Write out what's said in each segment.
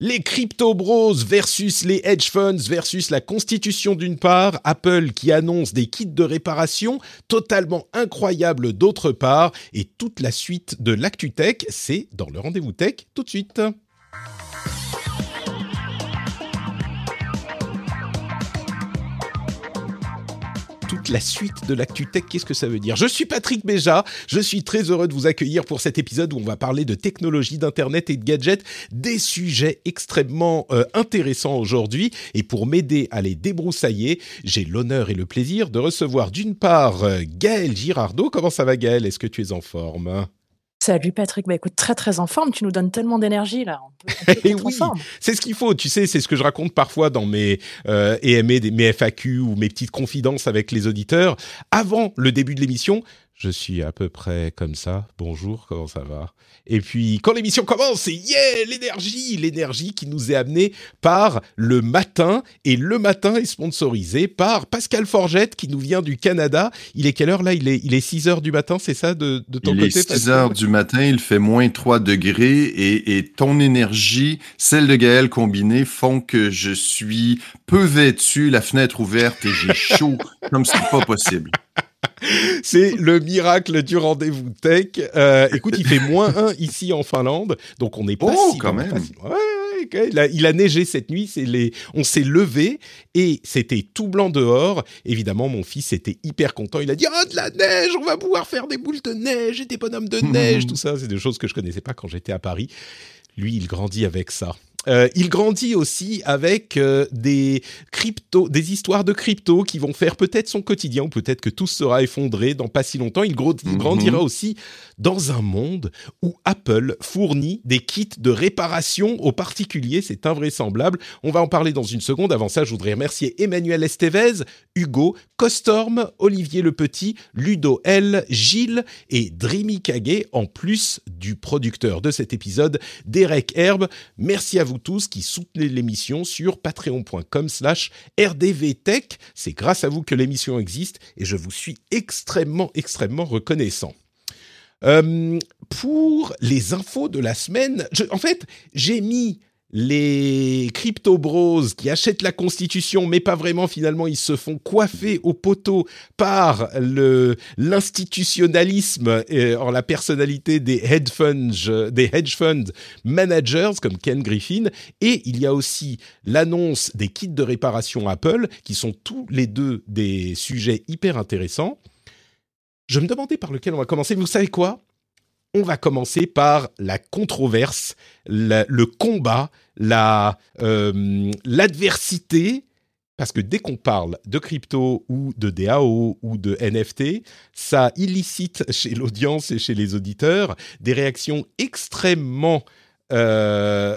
Les crypto bros versus les hedge funds versus la constitution d'une part, Apple qui annonce des kits de réparation totalement incroyables d'autre part, et toute la suite de l'actu tech, c'est dans le rendez-vous tech tout de suite. La suite de l'actu tech, qu'est-ce que ça veut dire? Je suis Patrick Béja, je suis très heureux de vous accueillir pour cet épisode où on va parler de technologie, d'internet et de gadgets, des sujets extrêmement euh, intéressants aujourd'hui. Et pour m'aider à les débroussailler, j'ai l'honneur et le plaisir de recevoir d'une part euh, Gaël Girardot. Comment ça va Gaël Est-ce que tu es en forme? Salut Patrick, bah écoute, très très en forme, tu nous donnes tellement d'énergie là, Eh oui, c'est ce qu'il faut. Tu sais, c'est ce que je raconte parfois dans mes euh, EMA, mes FAQ ou mes petites confidences avec les auditeurs. Avant le début de l'émission, je suis à peu près comme ça. Bonjour, comment ça va? Et puis, quand l'émission commence, c'est yeah, l'énergie, l'énergie qui nous est amenée par le matin. Et le matin est sponsorisé par Pascal Forgette qui nous vient du Canada. Il est quelle heure là? Il est, il est 6 heures du matin, c'est ça de, de ton Il côté est 6 Pascal? heures du matin, il fait moins 3 degrés et, et ton énergie, celle de Gaël combinée, font que je suis peu vêtu, la fenêtre ouverte et j'ai chaud comme c'est pas possible. C'est le miracle du rendez-vous tech. Euh, écoute, il fait moins 1 ici en Finlande, donc on n'est pas Oh, si quand même. pas si- Ouais, ouais, ouais, il, a, il a neigé cette nuit, c'est les, on s'est levé et c'était tout blanc dehors. Évidemment, mon fils était hyper content. Il a dit Ah, de la neige, on va pouvoir faire des boules de neige et des bonhommes de neige, tout ça. C'est des choses que je connaissais pas quand j'étais à Paris. Lui, il grandit avec ça. Euh, il grandit aussi avec euh, des crypto, des histoires de crypto qui vont faire peut-être son quotidien ou peut-être que tout sera effondré dans pas si longtemps. Il, Mhm. grandira aussi dans un monde où Apple fournit des kits de réparation aux particuliers. C'est invraisemblable. On va en parler dans une seconde. Avant ça, je voudrais remercier Emmanuel Estevez, Hugo, Costorm, Olivier Le Petit, Ludo L, Gilles et Dreamy Kage, en plus du producteur de cet épisode, Derek Herbe. Merci à vous tous qui soutenez l'émission sur patreon.com slash rdvtech. C'est grâce à vous que l'émission existe et je vous suis extrêmement, extrêmement reconnaissant. Euh, pour les infos de la semaine, en fait, j'ai mis les crypto bros qui achètent la constitution, mais pas vraiment finalement, ils se font coiffer au poteau par le l'institutionnalisme et en la personnalité des hedge funds, des hedge fund managers comme Ken Griffin. Et il y a aussi l'annonce des kits de réparation Apple, qui sont tous les deux des sujets hyper intéressants. Je me demandais par lequel on va commencer, vous savez quoi? On va commencer par la controverse, le combat, la euh, l'adversité, parce que dès qu'on parle de crypto ou de DAO ou de NFT, ça illicite chez l'audience et chez les auditeurs des réactions extrêmement euh,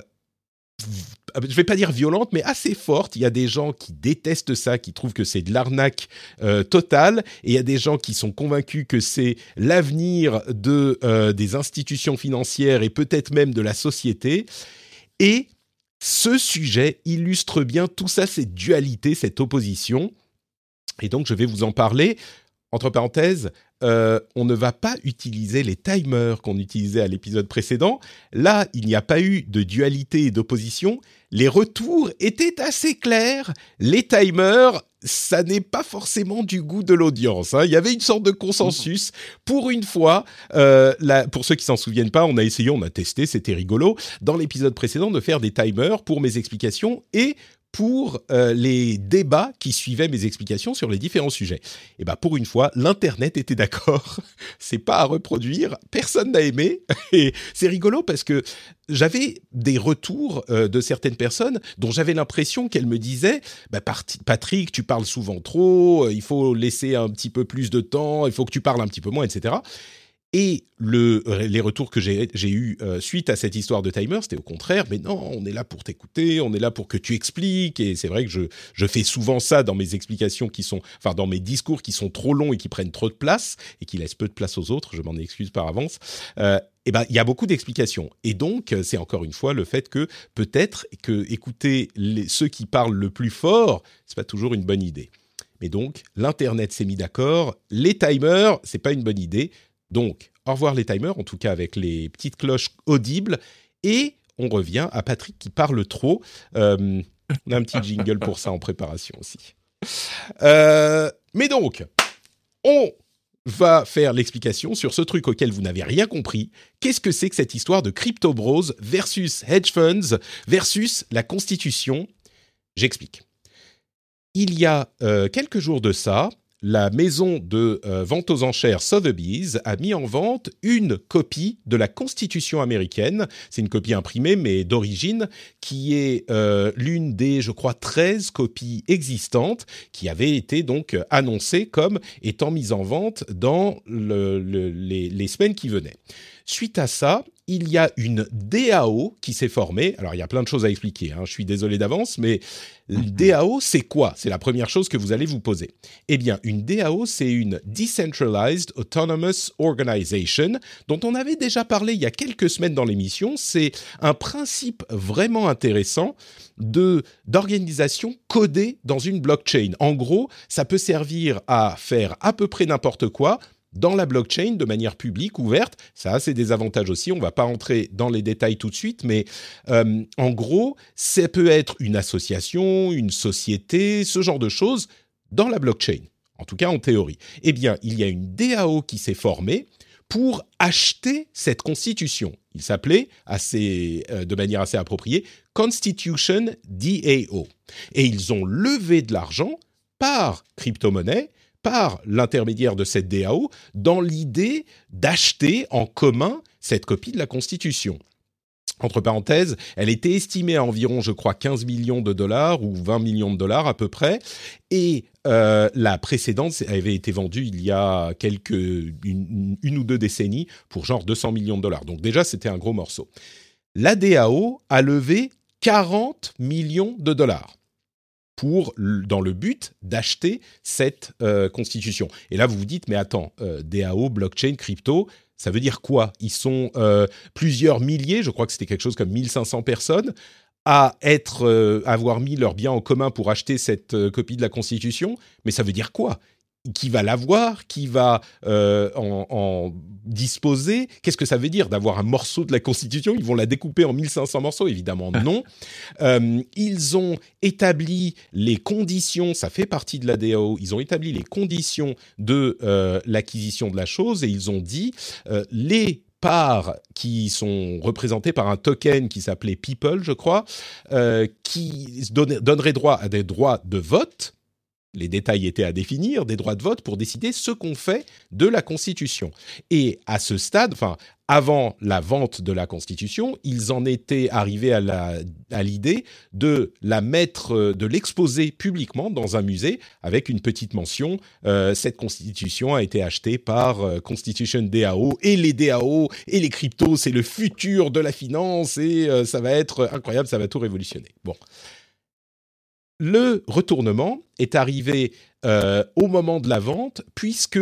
je vais pas dire violente, mais assez forte. Il y a des gens qui détestent ça, qui trouvent que c'est de l'arnaque euh, totale, et il y a des gens qui sont convaincus que c'est l'avenir de euh, des institutions financières et peut-être même de la société. Et ce sujet illustre bien tout ça, cette dualité, cette opposition. Et donc, je vais vous en parler. Entre parenthèses, euh, on ne va pas utiliser les timers qu'on utilisait à l'épisode précédent. Là, il n'y a pas eu de dualité et d'opposition. Les retours étaient assez clairs. Les timers, ça n'est pas forcément du goût de l'audience. hein. Il y avait une sorte de consensus. Pour une fois, euh, pour ceux qui s'en souviennent pas, on a essayé, on a testé, c'était rigolo, dans l'épisode précédent, de faire des timers pour mes explications et pour euh, les débats qui suivaient mes explications sur les différents sujets. Et ben pour une fois, l'internet était d'accord. c'est pas à reproduire. Personne n'a aimé. Et c'est rigolo parce que j'avais des retours euh, de certaines personnes dont j'avais l'impression qu'elles me disaient bah, Patrick, tu parles souvent trop. euh, Il faut laisser un petit peu plus de temps. Il faut que tu parles un petit peu moins, etc. Et le, les retours que j'ai j'ai eu euh, suite à cette histoire de timer, c'était au contraire, mais non, on est là pour t'écouter, on est là pour que tu expliques. Et c'est vrai que je, fais souvent ça dans mes explications qui sont, enfin dans mes discours qui sont trop longs et qui prennent trop de place et qui laissent peu de place aux autres. Je m'en excuse par avance. Euh, eh ben, il y a beaucoup d'explications. Et donc, euh, c'est encore une fois le fait que peut-être que écouter ceux qui parlent le plus fort, c'est pas toujours une bonne idée. Mais donc, l'internet s'est mis d'accord. Les timers, c'est pas une bonne idée. Donc, au revoir les timers, en tout cas avec les petites cloches audibles. Et on revient à Patrick qui parle trop. Euh, on a un petit jingle pour ça en préparation aussi. Euh, mais donc, on va faire l'explication sur ce truc auquel vous n'avez rien compris. Qu'est-ce que c'est que cette histoire de crypto bros versus hedge funds versus la Constitution? J'explique. Il y a euh, quelques jours de ça, la maison de euh, vente aux enchères Sotheby's a mis en vente une copie de la Constitution américaine. C'est une copie imprimée, mais d'origine, qui est euh, l'une des, je crois, 13 copies existantes qui avaient été donc annoncées comme étant mises en vente dans le, le, les, les semaines qui venaient. Suite à ça, il y a une DAO qui s'est formée. Alors, il y a plein de choses à expliquer. Hein. Je suis désolé d'avance, mais DAO, c'est quoi? C'est la première chose que vous allez vous poser. Eh bien, une DAO, c'est une Decentralized Autonomous Organization, dont on avait déjà parlé il y a quelques semaines dans l'émission. C'est un principe vraiment intéressant de d'organisation codée dans une blockchain. En gros, ça peut servir à faire à peu près n'importe quoi dans la blockchain de manière publique, ouverte. Ça a ses désavantages aussi, on ne va pas entrer dans les détails tout de suite, mais euh, en gros, ça peut être une association, une société, ce genre de choses dans la blockchain, en tout cas en théorie. Eh bien, il y a une DAO qui s'est formée pour acheter cette constitution. Il s'appelait euh, de manière assez appropriée Constitution DAO. Et ils ont levé de l'argent par crypto-monnaie par l'intermédiaire de cette DAO dans l'idée d'acheter en commun cette copie de la Constitution. Entre parenthèses, elle était estimée à environ, je crois, 15 millions de dollars ou 20 millions de dollars à peu près. Et euh, la précédente avait été vendue il y a quelques une, une, ou deux décennies pour genre 200 millions de dollars. Donc déjà, c'était un gros morceau. La DAO a levé 40 millions de dollars pour dans le but d'acheter cette euh, constitution. Et là, vous vous dites, mais attends, euh, DAO, blockchain, crypto, ça veut dire quoi? Ils sont euh, plusieurs milliers, je crois que c'était quelque chose comme 1500 personnes, à être, avoir mis leurs biens en commun pour acheter cette copie de la Constitution? Mais ça veut dire quoi? Qui va l'avoir, qui va euh, en, en, disposer. Qu'est-ce que ça veut dire d'avoir un morceau de la Constitution? Ils vont la découper en 1500 morceaux Évidemment non. euh, ils ont établi les conditions, ça fait partie de la DAO, ils ont établi les conditions de euh, l'acquisition de la chose et ils ont dit euh, les parts qui sont représentées par un token qui s'appelait People, je crois, euh, qui donne, donnerait droit à des droits de vote les détails étaient à définir, des droits de vote pour décider ce qu'on fait de la Constitution. Et à ce stade, enfin, avant la vente de la Constitution, ils en étaient arrivés à, l'idée de la mettre, de l'exposer publiquement dans un musée avec une petite mention. Euh, cette Constitution a été achetée par euh, Constitution DAO et les DAO et les cryptos, c'est le futur de la finance et euh, ça va être incroyable, ça va tout révolutionner. Bon le retournement est arrivé euh, au moment de la vente, puisque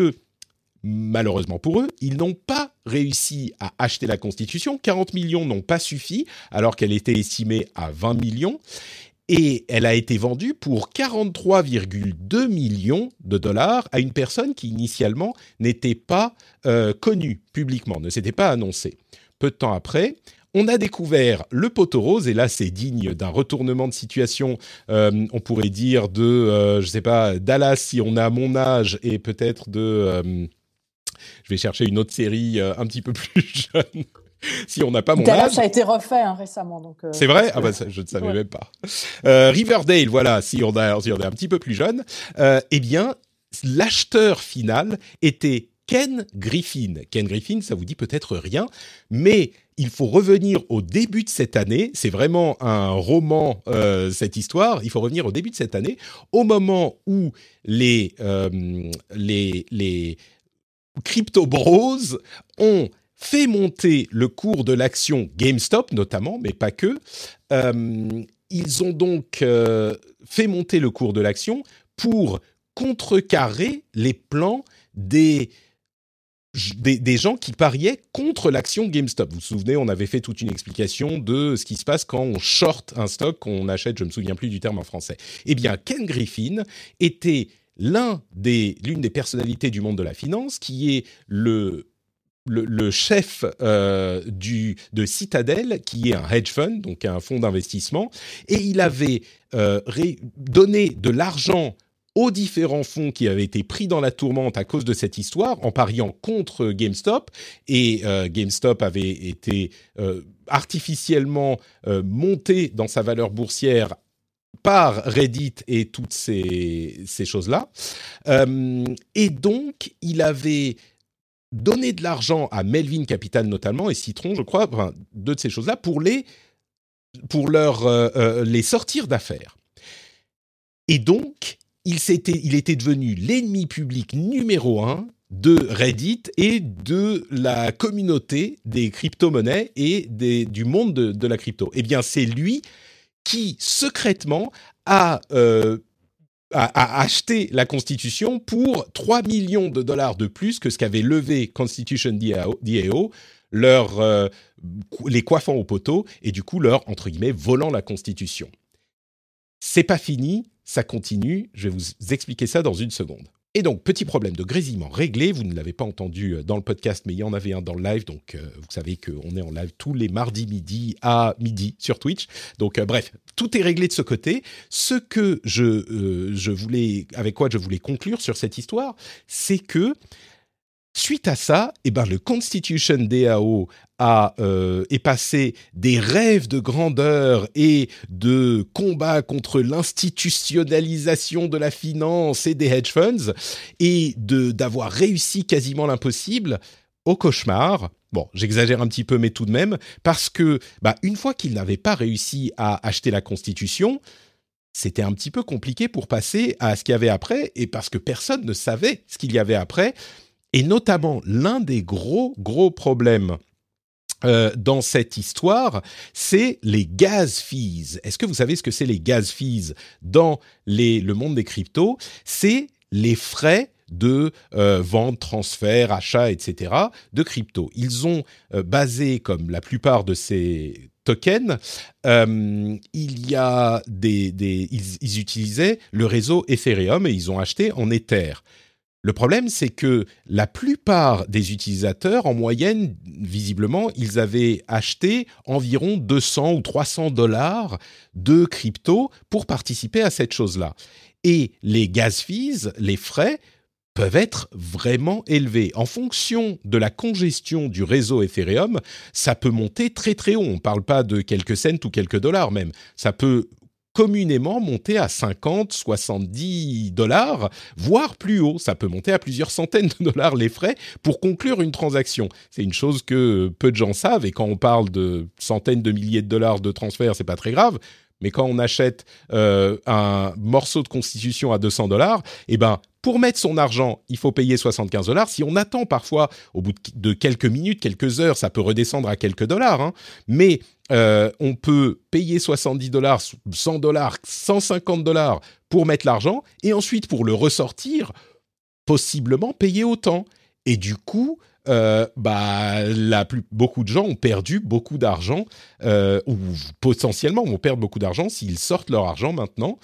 malheureusement pour eux, ils n'ont pas réussi à acheter la Constitution. 40 millions n'ont pas suffi, alors qu'elle était estimée à 20 millions. Et elle a été vendue pour 43,2 millions de dollars à une personne qui initialement n'était pas euh, connue publiquement, ne s'était pas annoncée. Peu de temps après, on a découvert le poteau rose, et là c'est digne d'un retournement de situation, euh, on pourrait dire de, euh, je sais pas, Dallas si on a mon âge, et peut-être de... Euh, je vais chercher une autre série euh, un petit peu plus jeune. si on n'a pas mon Dallas âge. a été refait hein, récemment. donc. euh, C'est vrai? Ah bah ça, je ne savais Ouais. même pas. Euh, Riverdale, voilà, si on, a, si on est un petit peu plus jeune, euh, eh bien, l'acheteur final était Ken Griffin. Ken Griffin, ça vous dit peut-être rien, mais il faut revenir au début de cette année. C'est vraiment un roman, euh, cette histoire. Il faut revenir au début de cette année, au moment où les, euh, les, les Crypto Bros ont fait monter le cours de l'action GameStop notamment, mais pas que. Euh, ils ont donc fait monter le cours de l'action pour contrecarrer les plans des, des, gens qui pariaient contre l'action GameStop. Vous vous souvenez, on avait fait toute une explication de ce qui se passe quand on short un stock, qu'on achète, je me souviens plus du terme en français. Eh bien, Ken Griffin était l'un des, l'une des personnalités du monde de la finance qui est le le, chef euh, du, de Citadel, qui est un hedge fund, donc un fonds d'investissement, et il avait euh, donné de l'argent aux différents fonds qui avaient été pris dans la tourmente à cause de cette histoire, en pariant contre GameStop, et euh, GameStop avait été euh, artificiellement euh, monté dans sa valeur boursière par Reddit et toutes ces, choses-là. Et donc, il avait donné de l'argent à Melvin Capital notamment et Citron, je crois, deux de ces choses-là, pour les pour leur les sortir d'affaires. Et donc, il s'était, il était devenu l'ennemi public numéro un de Reddit et de la communauté des crypto-monnaies et des, du monde de, la crypto. Eh bien, c'est lui qui secrètement a, euh, a, acheté la Constitution pour 3 millions de dollars de plus que ce qu'avait levé Constitution DAO, euh, les coiffant au poteau et du coup leur, entre guillemets, volant la Constitution. C'est pas fini, ça continue, je vais vous expliquer ça dans une seconde. Et donc, petit problème de grésillement réglé, vous ne l'avez pas entendu euh, dans le podcast, mais il y en avait un dans le live, donc euh, vous savez qu'on est en live tous les mardis midi à midi sur Twitch. Donc, euh, bref, tout est réglé de ce côté. Ce que je, je voulais, avec quoi je voulais conclure sur cette histoire, c'est que Suite à ça, eh ben, le Constitution DAO a euh, est passé des rêves de grandeur et de combat contre l'institutionnalisation de la finance et des hedge funds et d'avoir réussi quasiment l'impossible au cauchemar. Bon, j'exagère un petit peu, mais tout de même, parce que bah, une fois qu'il n'avait pas réussi à acheter la Constitution, c'était un petit peu compliqué pour passer à ce qu'il y avait après, et parce que personne ne savait ce qu'il y avait après. Et notamment, l'un des gros, gros problèmes euh, dans cette histoire, c'est les gas fees. Est-ce que vous savez ce que c'est les gas fees dans le monde des cryptos? C'est les frais de euh, vente, transfert, achat, etc. de crypto. Ils ont euh, basé, comme la plupart de ces tokens, il y a ils utilisaient le réseau Ethereum et ils ont acheté en Ether. Le problème, c'est que la plupart des utilisateurs, en moyenne, visiblement, ils avaient acheté environ 200 ou 300 dollars de crypto pour participer à cette chose-là. Et les gas fees, les frais, peuvent être vraiment élevés. En fonction de la congestion du réseau Ethereum, ça peut monter très très haut. On ne parle pas de quelques cents ou quelques dollars même. Ça peut communément monter à 50, 70 dollars, voire plus haut. Ça peut monter à plusieurs centaines de dollars les frais pour conclure une transaction. C'est une chose que peu de gens savent et quand on parle de centaines de milliers de dollars de transfert, c'est pas très grave. Mais quand on achète euh, un morceau de constitution à 200 dollars, eh ben pour mettre son argent, il faut payer 75 dollars. Si on attend parfois, au bout de quelques minutes, quelques heures, ça peut redescendre à quelques dollars. Hein. Mais euh, on peut payer 70 dollars, 100 dollars, 150 dollars pour mettre l'argent et ensuite pour le ressortir, possiblement payer autant. Et du coup, euh, bah, beaucoup de gens ont perdu beaucoup d'argent euh, ou potentiellement vont perdre beaucoup d'argent s'ils sortent leur argent maintenant.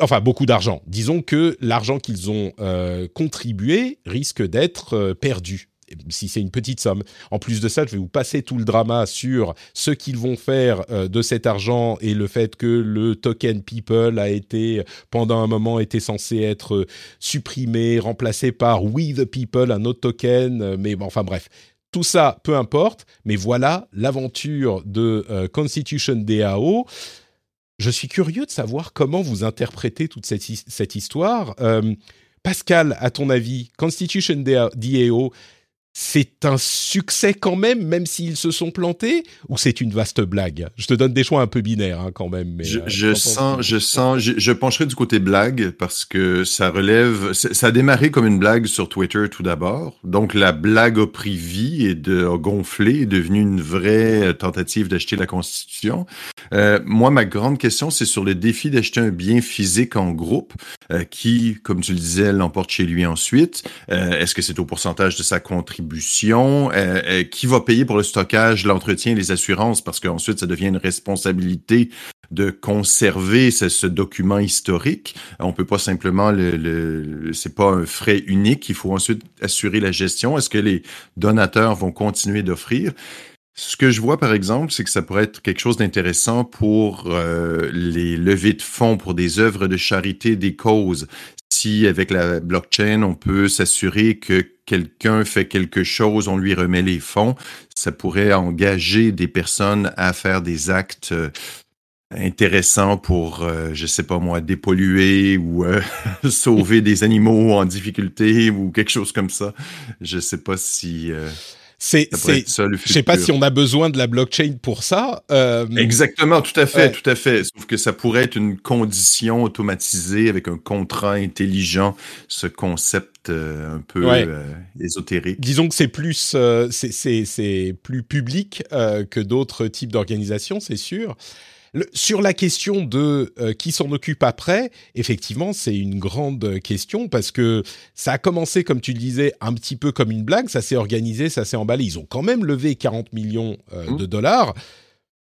Enfin, beaucoup d'argent. Disons que l'argent qu'ils ont euh, contribué risque d'être euh, perdu si c'est une petite somme. En plus de ça, je vais vous passer tout le drama sur ce qu'ils vont faire euh, de cet argent et le fait que le token People a été, pendant un moment, était censé être supprimé, remplacé par We the People, un autre token. Mais enfin bref, tout ça, peu importe. Mais voilà l'aventure de Constitution DAO. Je suis curieux de savoir comment vous interprétez toute cette, cette histoire. Euh, Pascal, à ton avis, Constitution DAO, c'est un succès quand même, même s'ils se sont plantés, ou c'est une vaste blague? Je te donne des choix un peu binaires hein, quand même. Mais, je, euh, je sens, je sens, je, je pencherai du côté blague parce que ça relève, ça a démarré comme une blague sur Twitter tout d'abord. Donc la blague a pris vie et de, a gonflé, est devenue une vraie tentative d'acheter la Constitution. Euh, moi, ma grande question, c'est sur le défi d'acheter un bien physique en groupe euh, qui, comme tu le disais, l'emporte chez lui ensuite. Euh, Est-ce que c'est au pourcentage de sa contribution? Euh, euh, qui va payer pour le stockage, l'entretien, les assurances? Parce qu'ensuite, ça devient une responsabilité de conserver ce, ce document historique. On peut pas simplement le, le c'est pas un frais unique. Il faut ensuite assurer la gestion. Est-ce que les donateurs vont continuer d'offrir? Ce que je vois, par exemple, c'est que ça pourrait être quelque chose d'intéressant pour euh, les levées de fonds pour des œuvres de charité, des causes. Si avec la blockchain, on peut s'assurer que quelqu'un fait quelque chose, on lui remet les fonds, ça pourrait engager des personnes à faire des actes euh, intéressants pour, euh, je sais pas moi, dépolluer ou euh, sauver des animaux en difficulté ou quelque chose comme ça. Je sais pas si C'est, je sais pas si on a besoin de la blockchain pour ça. euh, Exactement, tout à fait, Ouais. tout à fait. Sauf que ça pourrait être une condition automatisée avec un contrat intelligent, ce concept euh, un peu Ouais. euh, ésotérique. disons que c'est plus, euh, c'est, c'est, c'est plus public que d'autres types d'organisations, c'est sûr. Le- sur la question de euh, qui s'en occupe après, effectivement, c'est une grande question parce que ça a commencé, comme tu le disais, un petit peu comme une blague. Ça s'est organisé, ça s'est emballé. Ils ont quand même levé 40 millions euh, Mmh. de dollars.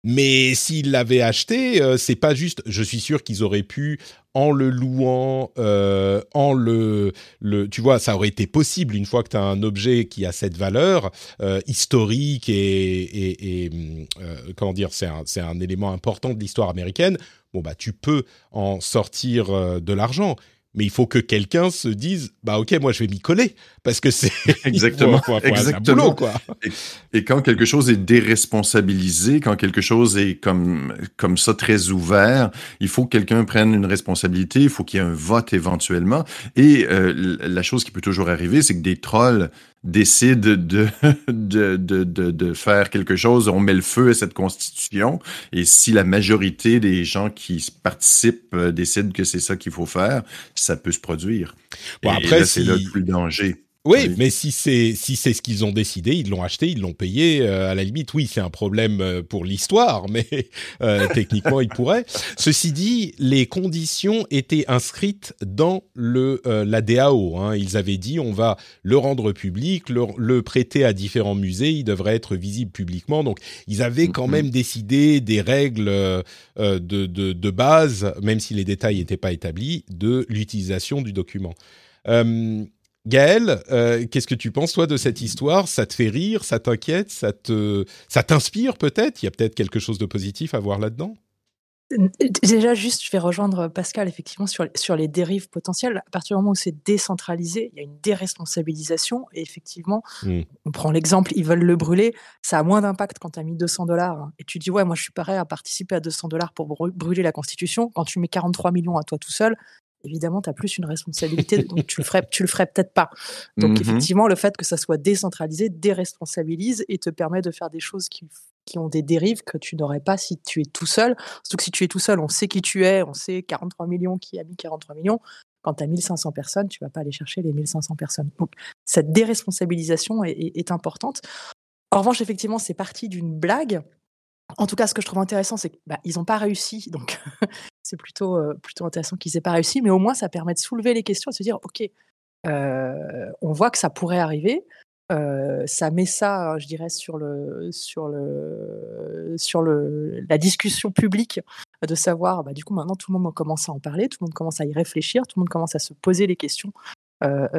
Mais s'ils l'avaient acheté, euh, c'est pas juste. Je suis sûr qu'ils auraient pu, en le louant, euh, en le, le, tu vois, ça aurait été possible une fois que tu as un objet qui a cette valeur euh, historique et, et, et, euh, comment dire, c'est un, c'est un élément important de l'histoire américaine. Bon bah, tu peux en sortir de l'argent. Mais il faut que quelqu'un se dise, bah ok, moi je vais m'y coller parce que c'est Exactement, faut- faut- faut un exactement. boulot, quoi. Et quand quelque chose est déresponsabilisé, quand quelque chose est comme, comme ça très ouvert, il faut que quelqu'un prenne une responsabilité, il faut qu'il y ait un vote éventuellement. Et euh, la chose qui peut toujours arriver, c'est que des trolls décident de, de, de, de, de faire quelque chose, on met le feu à cette constitution, et si la majorité des gens qui participent euh, décident que c'est ça qu'il faut faire, ça peut se produire. Bon, et, après, c'est là tout le danger. Oui, Oui. mais si c'est si c'est ce qu'ils ont décidé, ils l'ont acheté, ils l'ont payé. euh, à la limite, oui, c'est un problème euh, pour l'histoire, mais euh, techniquement, ils pourraient. Ceci dit, les conditions étaient inscrites dans le euh, la DAO. Hein. Ils avaient dit, on va le rendre public, le, le prêter à différents musées, il devrait être visible publiquement. Donc, ils avaient quand Mhm. même décidé des règles euh, euh, de, de de base, même si les détails n'étaient pas établis, de l'utilisation du document. Euh, Gaël, euh, qu'est-ce que tu penses toi de cette histoire? Ça te fait rire? Ça t'inquiète? Ça te, ça t'inspire peut-être? Il y a peut-être quelque chose de positif à voir là-dedans? Déjà, juste, je vais rejoindre Pascal, effectivement, sur, sur les dérives potentielles. À partir du moment où c'est décentralisé, il y a une déresponsabilisation. Et effectivement, Mm. on prend l'exemple, ils veulent le brûler. Ça a moins d'impact quand tu as mis 200 dollars. Et tu dis, ouais, moi, je suis prêt à participer à 200 dollars pour brûler la Constitution. Quand tu mets 43 millions à toi tout seul, évidemment, tu as plus une responsabilité. donc, tu le ferais, tu le ferais peut-être pas. Donc, Mhm. effectivement, le fait que ça soit décentralisé déresponsabilise et te permet de faire des choses qui, qui ont des dérives que tu n'aurais pas si tu es tout seul. Surtout que si tu es tout seul, on sait qui tu es, on sait 43 millions qui a mis 43 millions. Quand tu as 1500 personnes, tu vas pas aller chercher les 1500 personnes. Donc, cette déresponsabilisation est, est- est importante. En revanche, effectivement, c'est parti d'une blague. En tout cas, ce que je trouve intéressant, c'est qu'ils n'ont pas réussi. Donc, c'est plutôt, euh, plutôt intéressant qu'ils n'aient pas réussi. Mais au moins, ça permet de soulever les questions et de se dire, OK, euh, on voit que ça pourrait arriver. Euh, ça met ça, je dirais, sur la discussion publique de savoir. Bah, du coup, maintenant, tout le monde commence à en parler, tout le monde commence à y réfléchir, tout le monde commence à se poser les questions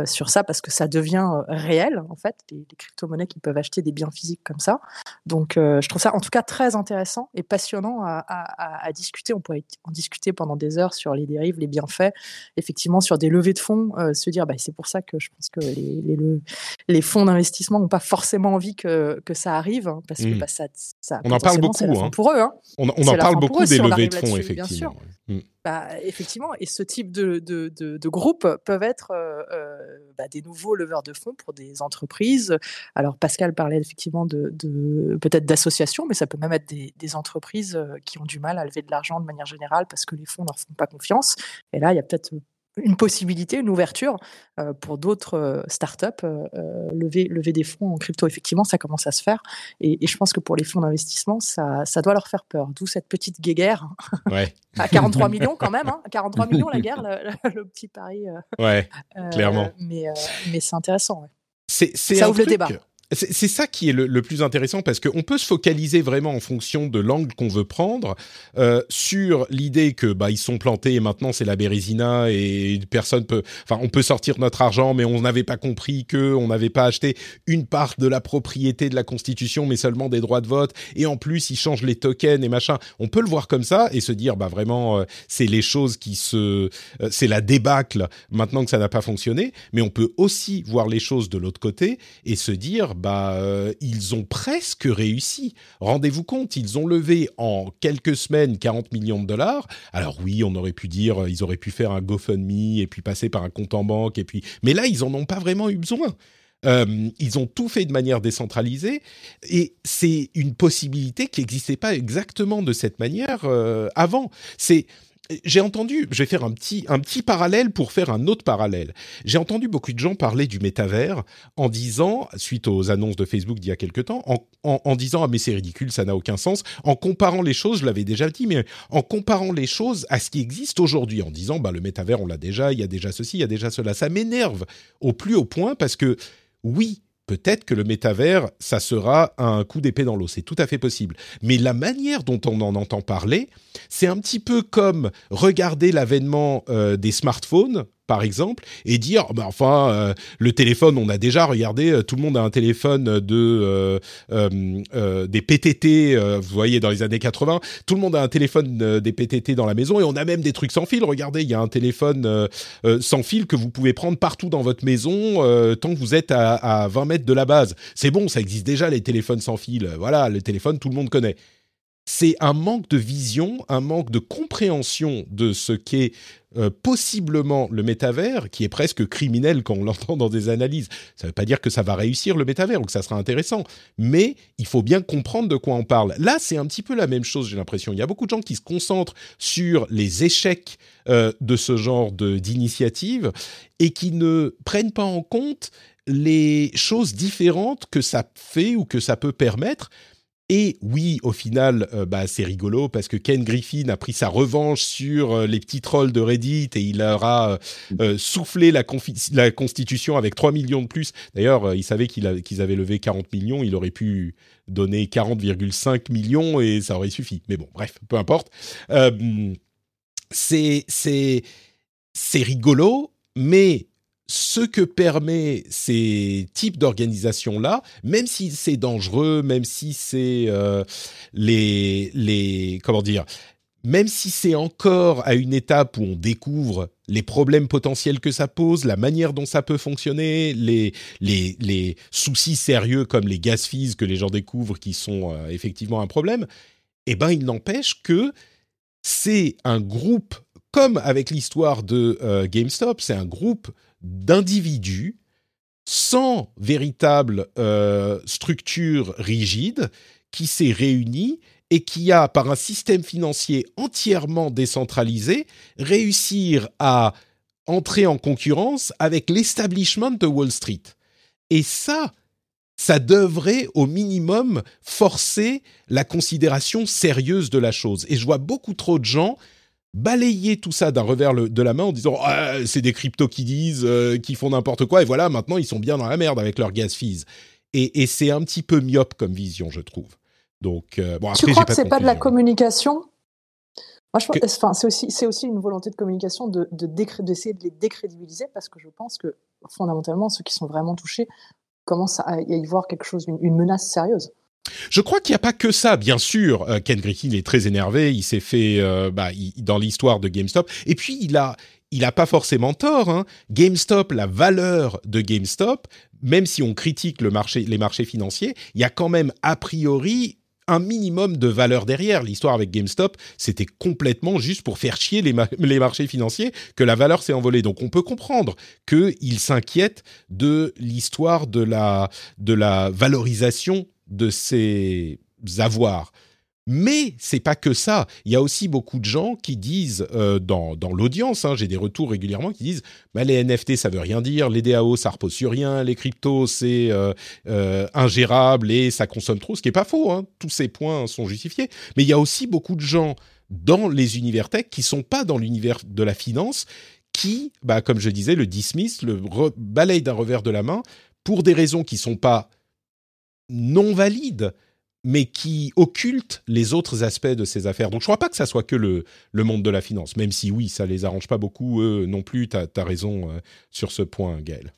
sur ça parce que ça devient euh, réel en fait. Les, les crypto-monnaies qui peuvent acheter des biens physiques comme ça. Donc, euh, je trouve ça en tout cas très intéressant et passionnant à, à- à- à discuter. On pourrait en discuter pendant des heures sur les dérives, les bienfaits, effectivement sur des levées de fonds, euh, se dire bah, c'est pour ça que je pense que les, les, le- les fonds d'investissement n'ont pas forcément envie que, que ça arrive hein, parce que Mm. bah, ça, ça On en parle beaucoup, hein. pour eux. hein. On, on en parle beaucoup eux des si levées de fonds, là-dessus, effectivement. Bah, effectivement, et ce type de, de, de, de groupe peuvent être euh, euh, bah, des nouveaux leveurs de fonds pour des entreprises. Alors Pascal parlait effectivement de, de peut-être d'associations, mais ça peut même être des, des, entreprises euh, qui ont du mal à lever de l'argent de manière générale parce que les fonds ne leur font pas confiance. Et là, il y a peut-être une possibilité, une ouverture euh, pour d'autres euh, startups, euh, lever, lever des fonds en crypto. Effectivement, ça commence à se faire. Et, et je pense que pour les fonds d'investissement, ça, ça doit leur faire peur. D'où cette petite guéguerre. Ouais. à 43 millions quand même. Hein. 43 millions la guerre, le, le petit pari. ouais, clairement. Mais, mais c'est intéressant. Ouais. Ça ouvre truc... le débat. C'est ça qui est le, plus intéressant parce qu'on peut se focaliser vraiment en fonction de l'angle qu'on veut prendre euh, sur l'idée que bah ils sont plantés et maintenant c'est la Bérésina et personne peut, enfin on peut sortir notre argent mais on n'avait pas compris que on n'avait pas acheté une part de la propriété de la Constitution mais seulement des droits de vote et en plus ils changent les tokens et machin. On peut le voir comme ça et se dire bah vraiment euh, c'est les choses qui se, euh, c'est la débâcle maintenant que ça n'a pas fonctionné. Mais on peut aussi voir les choses de l'autre côté et se dire bah, euh, ils ont presque réussi. Rendez-vous compte, ils ont levé en quelques semaines 40 millions de dollars. Alors oui, on aurait pu dire, euh, ils auraient pu faire un GoFundMe et puis passer par un compte en banque et puis, mais là, ils en ont pas vraiment eu besoin. Euh, ils ont tout fait de manière décentralisée et c'est une possibilité qui n'existait pas exactement de cette manière avant. C'est j'ai entendu, je vais faire un petit, un petit parallèle pour faire un autre parallèle. J'ai entendu beaucoup de gens parler du métavers en disant, suite aux annonces de Facebook d'il y a quelque temps, en, en, disant ah mais c'est ridicule, ça n'a aucun sens, en comparant les choses, je l'avais déjà dit, mais en comparant les choses à ce qui existe aujourd'hui, en disant bah le métavers on l'a déjà, il y a déjà ceci, il y a déjà cela, ça m'énerve au plus haut point parce que oui, peut-être que le métavers, ça sera un coup d'épée dans l'eau. C'est tout à fait possible. Mais la manière dont on en entend parler, c'est un petit peu comme regarder l'avènement euh, des smartphones par exemple, et dire, bah, enfin, euh, le téléphone, on a déjà regardé, euh, tout le monde a un téléphone de euh, euh des PTT, vous voyez, dans les années 80, tout le monde a un téléphone des PTT dans la maison, et on a même des trucs sans fil. Regardez, il y a un téléphone sans fil que vous pouvez prendre partout dans votre maison tant que vous êtes à, à 20 mètres de la base. C'est bon, ça existe déjà les téléphones sans fil. Voilà, le téléphone, tout le monde connaît c'est un manque de vision, un manque de compréhension de ce qu'est euh, possiblement le métavers, qui est presque criminel quand on l'entend dans des analyses. Ça ne veut pas dire que ça va réussir le métavers ou que ça sera intéressant, mais il faut bien comprendre de quoi on parle. Là, c'est un petit peu la même chose, j'ai l'impression. Il y a beaucoup de gens qui se concentrent sur les échecs euh, de ce genre d'initiative et qui ne prennent pas en compte les choses différentes que ça fait ou que ça peut permettre et oui, au final, euh, bah, c'est rigolo parce que Ken Griffin a pris sa revanche sur euh, les petits trolls de Reddit et il leur a euh, soufflé la, la, constitution avec 3 millions de plus. D'ailleurs, il savait qu'ils avaient levé 40 millions, il aurait pu donner 40,5 millions et ça aurait suffi. Mais bon, bref, peu importe. c'est rigolo, mais ce que permet ces types d'organisations-là, même si c'est dangereux, même si c'est euh, les, les, comment dire, même si c'est encore à une étape où on découvre les problèmes potentiels que ça pose, la manière dont ça peut fonctionner, les, les, les soucis sérieux comme les gaz fees que les gens découvrent qui sont euh, effectivement un problème, eh ben, il n'empêche que c'est un groupe, comme avec l'histoire de euh, GameStop, c'est un groupe d'individus sans véritable euh, structure rigide qui s'est réuni et qui a, par un système financier entièrement décentralisé, réussir à entrer en concurrence avec l'establishment de Wall Street. Et ça, ça devrait au minimum forcer la considération sérieuse de la chose. Et je vois beaucoup trop de gens balayer tout ça d'un revers de la main en disant ah, c'est des cryptos qui disent euh, qui font n'importe quoi et voilà maintenant ils sont bien dans la merde avec leur gas fees. Et, et c'est un petit peu myope comme vision je trouve. Donc euh, bon après tu crois que c'est pas de la communication? Enfin c'est aussi c'est aussi une volonté de communication de d'essayer de, de les décrédibiliser parce que je pense que fondamentalement ceux qui sont vraiment touchés commencent à y voir quelque chose une, une menace sérieuse je crois qu'il n'y a pas que ça, bien sûr. Euh, Ken Griffin est très énervé. Il s'est fait euh, bah, dans l'histoire de GameStop. Et puis il a, il a pas forcément tort. Hein. GameStop, la valeur de GameStop, même si on critique les marchés financiers, il y a quand même a priori un minimum de valeur derrière. L'histoire avec GameStop, c'était complètement juste pour faire chier les, marchés financiers que la valeur s'est envolée. Donc on peut comprendre qu'ils s'inquiètent de l'histoire de la, de la valorisation de ces avoirs. Mais c'est pas que ça. Il y a aussi beaucoup de gens qui disent euh, dans, dans l'audience, hein, j'ai des retours régulièrement qui disent bah, les NFT ça veut rien dire, les DAO ça repose sur rien, les cryptos c'est euh, euh, ingérable et ça consomme trop, ce qui est pas faux. Hein. Tous ces points sont justifiés. Mais il y a aussi beaucoup de gens dans les univers tech qui sont pas dans l'univers de la finance, qui, bah, comme je disais, le dismiss, le balayent d'un revers de la main pour des raisons qui sont pas non valides mais qui occulte les autres aspects de ces affaires. Donc je ne crois pas que ça soit que le, le, monde de la finance, même si oui, ça les arrange pas beaucoup, eux non plus, tu as, raison euh, sur ce point, Gaël.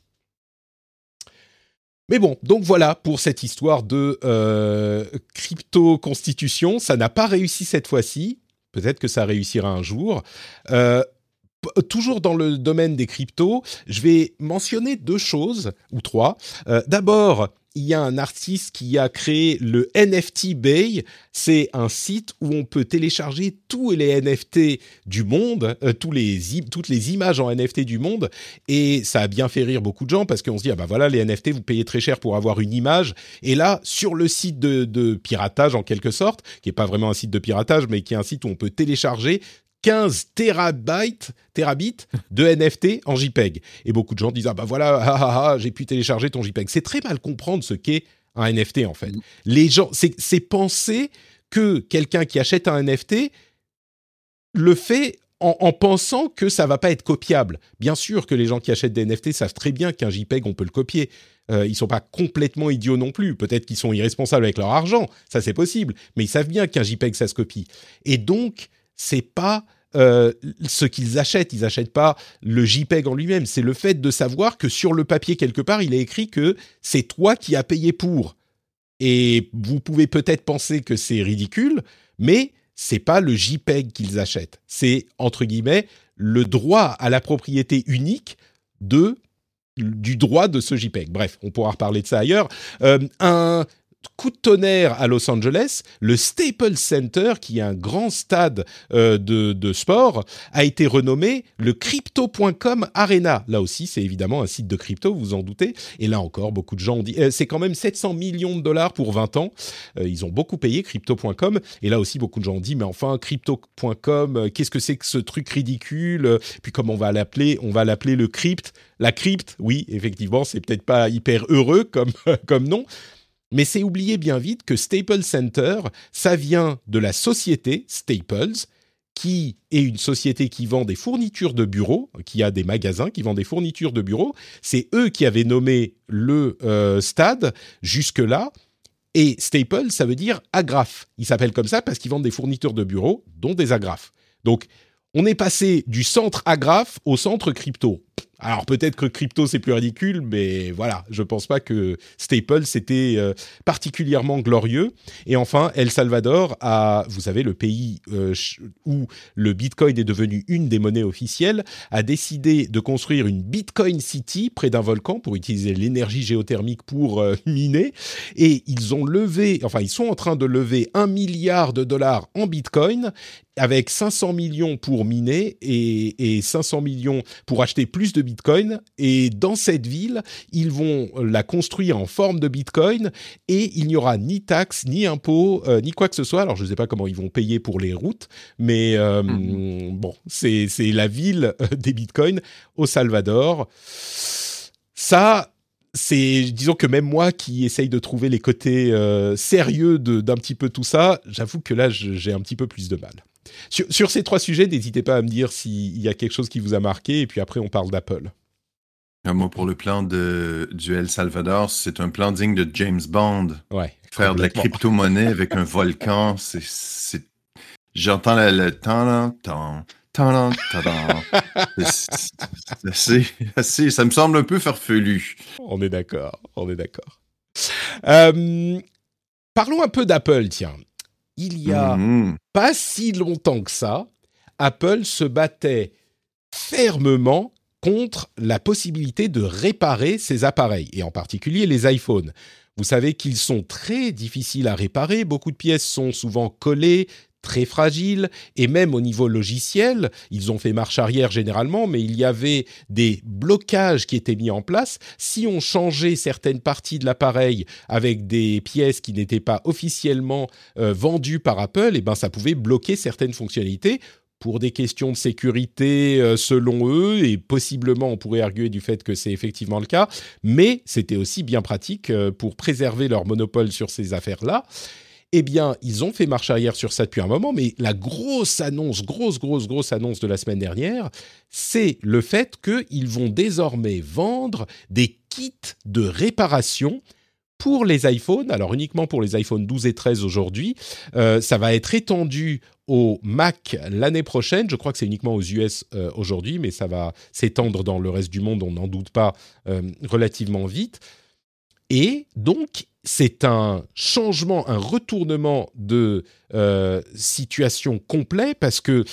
Mais bon, donc voilà pour cette histoire de euh, crypto-constitution. Ça n'a pas réussi cette fois-ci. Peut-être que ça réussira un jour. Euh, toujours dans le domaine des cryptos, je vais mentionner deux choses, ou trois. D'abord, il y a un artiste qui a créé le NFT Bay. C'est un site où on peut télécharger tous les NFT du monde, euh, les, toutes les images en NFT du monde. Et ça a bien fait rire beaucoup de gens parce qu'on se dit, ah bah voilà, les NFT, vous payez très cher pour avoir une image. Et là, sur le site de, de piratage, en quelque sorte, qui est pas vraiment un site de piratage, mais qui est un site où on peut télécharger 15 terabytes, terabits de NFT en JPEG. Et beaucoup de gens disent ah bah voilà, ah, ah, ah, j'ai pu télécharger ton JPEG. C'est très mal comprendre ce qu'est un NFT en fait. Les gens, c'est penser que quelqu'un qui achète un NFT le fait en, pensant que ça va pas être copiable. Bien sûr que les gens qui achètent des NFT savent très bien qu'un JPEG on peut le copier. Euh, ils sont pas complètement idiots non plus. Peut-être qu'ils sont irresponsables avec leur argent, ça c'est possible. Mais ils savent bien qu'un JPEG ça se copie. Et donc c'est pas euh, ce qu'ils achètent. Ils n'achètent pas le JPEG en lui-même. C'est le fait de savoir que sur le papier, quelque part, il est écrit que c'est toi qui as payé pour. Et vous pouvez peut-être penser que c'est ridicule, mais c'est pas le JPEG qu'ils achètent. C'est, entre guillemets, le droit à la propriété unique de du droit de ce JPEG. Bref, on pourra reparler de ça ailleurs. Euh, un coup de tonnerre à Los Angeles, le Staples Center, qui est un grand stade euh, de, sport, a été renommé le Crypto.com Arena. Là aussi, c'est évidemment un site de crypto, vous en doutez. Et là encore, beaucoup de gens ont dit, euh, c'est quand même 700 millions de dollars pour 20 ans. Euh, ils ont beaucoup payé Crypto.com. Et là aussi, beaucoup de gens ont dit, mais enfin, Crypto.com, qu'est-ce que c'est que ce truc ridicule? Puis comme on va l'appeler, on va l'appeler le crypt? La crypte, oui, effectivement, c'est peut-être pas hyper heureux comme, comme nom, mais c'est oublié bien vite que Staples Center, ça vient de la société Staples, qui est une société qui vend des fournitures de bureaux, qui a des magasins qui vendent des fournitures de bureaux. C'est eux qui avaient nommé le euh, stade jusque-là. Et Staples, ça veut dire agrafe. Ils s'appellent comme ça parce qu'ils vendent des fournitures de bureaux, dont des agrafes. Donc, on est passé du centre agrafe au centre crypto. Alors peut-être que crypto c'est plus ridicule, mais voilà, je pense pas que Staples c'était euh, particulièrement glorieux. Et enfin, El Salvador a, vous savez, le pays euh, où le Bitcoin est devenu une des monnaies officielles, a décidé de construire une Bitcoin City près d'un volcan pour utiliser l'énergie géothermique pour euh, miner. Et ils ont levé, enfin ils sont en train de lever un milliard de dollars en Bitcoin avec 500 millions pour miner et, et 500 millions pour acheter plus de Bitcoin. Et dans cette ville, ils vont la construire en forme de Bitcoin et il n'y aura ni taxes, ni impôts, euh, ni quoi que ce soit. Alors, je ne sais pas comment ils vont payer pour les routes, mais euh, mhm. bon, c'est la ville euh, des Bitcoins au Salvador. Ça, c'est, disons que même moi qui essaye de trouver les côtés sérieux d'un petit peu tout ça, j'avoue que là, j'ai un petit peu plus de mal. Sur, ces trois sujets, n'hésitez pas à me dire s'il y a quelque chose qui vous a marqué, et puis après on parle d'Apple. Un mot pour le plan de, du El Salvador, c'est un plan digne de James Bond. Ouais. Faire de la crypto-monnaie avec un volcan, c'est. J'entends le, temps, temps, temps, C'est ça me semble un peu farfelu. On est d'accord, on est d'accord. Euh, parlons un peu d'Apple, tiens il y a mhm. Pas si longtemps que ça, Apple se battait fermement contre la possibilité de réparer ses appareils, et en particulier les iPhones. Vous savez qu'ils sont très difficiles à réparer. Beaucoup de pièces sont souvent collées, très fragiles, et même au niveau logiciel, ils ont fait marche arrière généralement, mais il y avait des blocages qui étaient mis en place. Si on changeait certaines parties de l'appareil avec des pièces qui n'étaient pas officiellement euh, vendues par Apple, et eh ben ça pouvait bloquer certaines fonctionnalités pour des questions de sécurité euh, selon eux, et possiblement on pourrait arguer du fait que c'est effectivement le cas, mais c'était aussi bien pratique euh, pour préserver leur monopole sur ces affaires-là. Eh bien, ils ont fait marche arrière sur ça depuis un moment, mais la grosse annonce, grosse, grosse, grosse annonce de la semaine dernière, c'est le fait qu'ils vont désormais vendre des kits de réparation pour les iPhones, alors uniquement pour les iPhone 12 et 13 aujourd'hui, euh, ça va être étendu au Mac l'année prochaine. Je crois que c'est uniquement aux US euh, aujourd'hui, mais ça va s'étendre dans le reste du monde, on n'en doute pas, euh, relativement vite. Et donc, c'est un changement, un retournement de situation complet parce que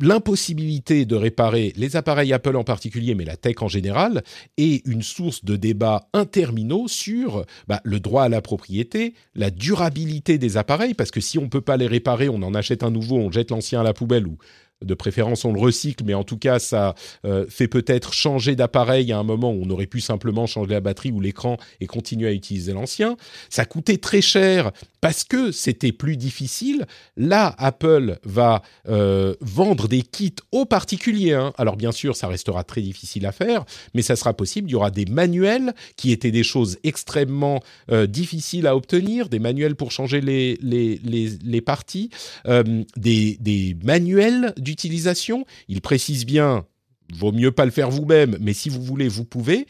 l'impossibilité de réparer les appareils Apple en particulier, mais la tech en général, est une source de débats interminaux sur bah, le droit à la propriété, la durabilité des appareils, parce que si on ne peut pas les réparer, on en achète un nouveau, on jette l'ancien à la poubelle ou de préférence on le recycle, mais en tout cas ça euh, fait peut-être changer d'appareil à un moment où on aurait pu simplement changer la batterie ou l'écran et continuer à utiliser l'ancien. Ça coûtait très cher parce que c'était plus difficile. Là, Apple va euh, vendre des kits aux particuliers. Hein. Alors bien sûr, ça restera très difficile à faire, mais ça sera possible. Il y aura des manuels qui étaient des choses extrêmement euh, difficiles à obtenir, des manuels pour changer les, parties, des, des manuels du utilisation. Il précise bien, vaut mieux pas le faire vous-même, mais si vous voulez, vous pouvez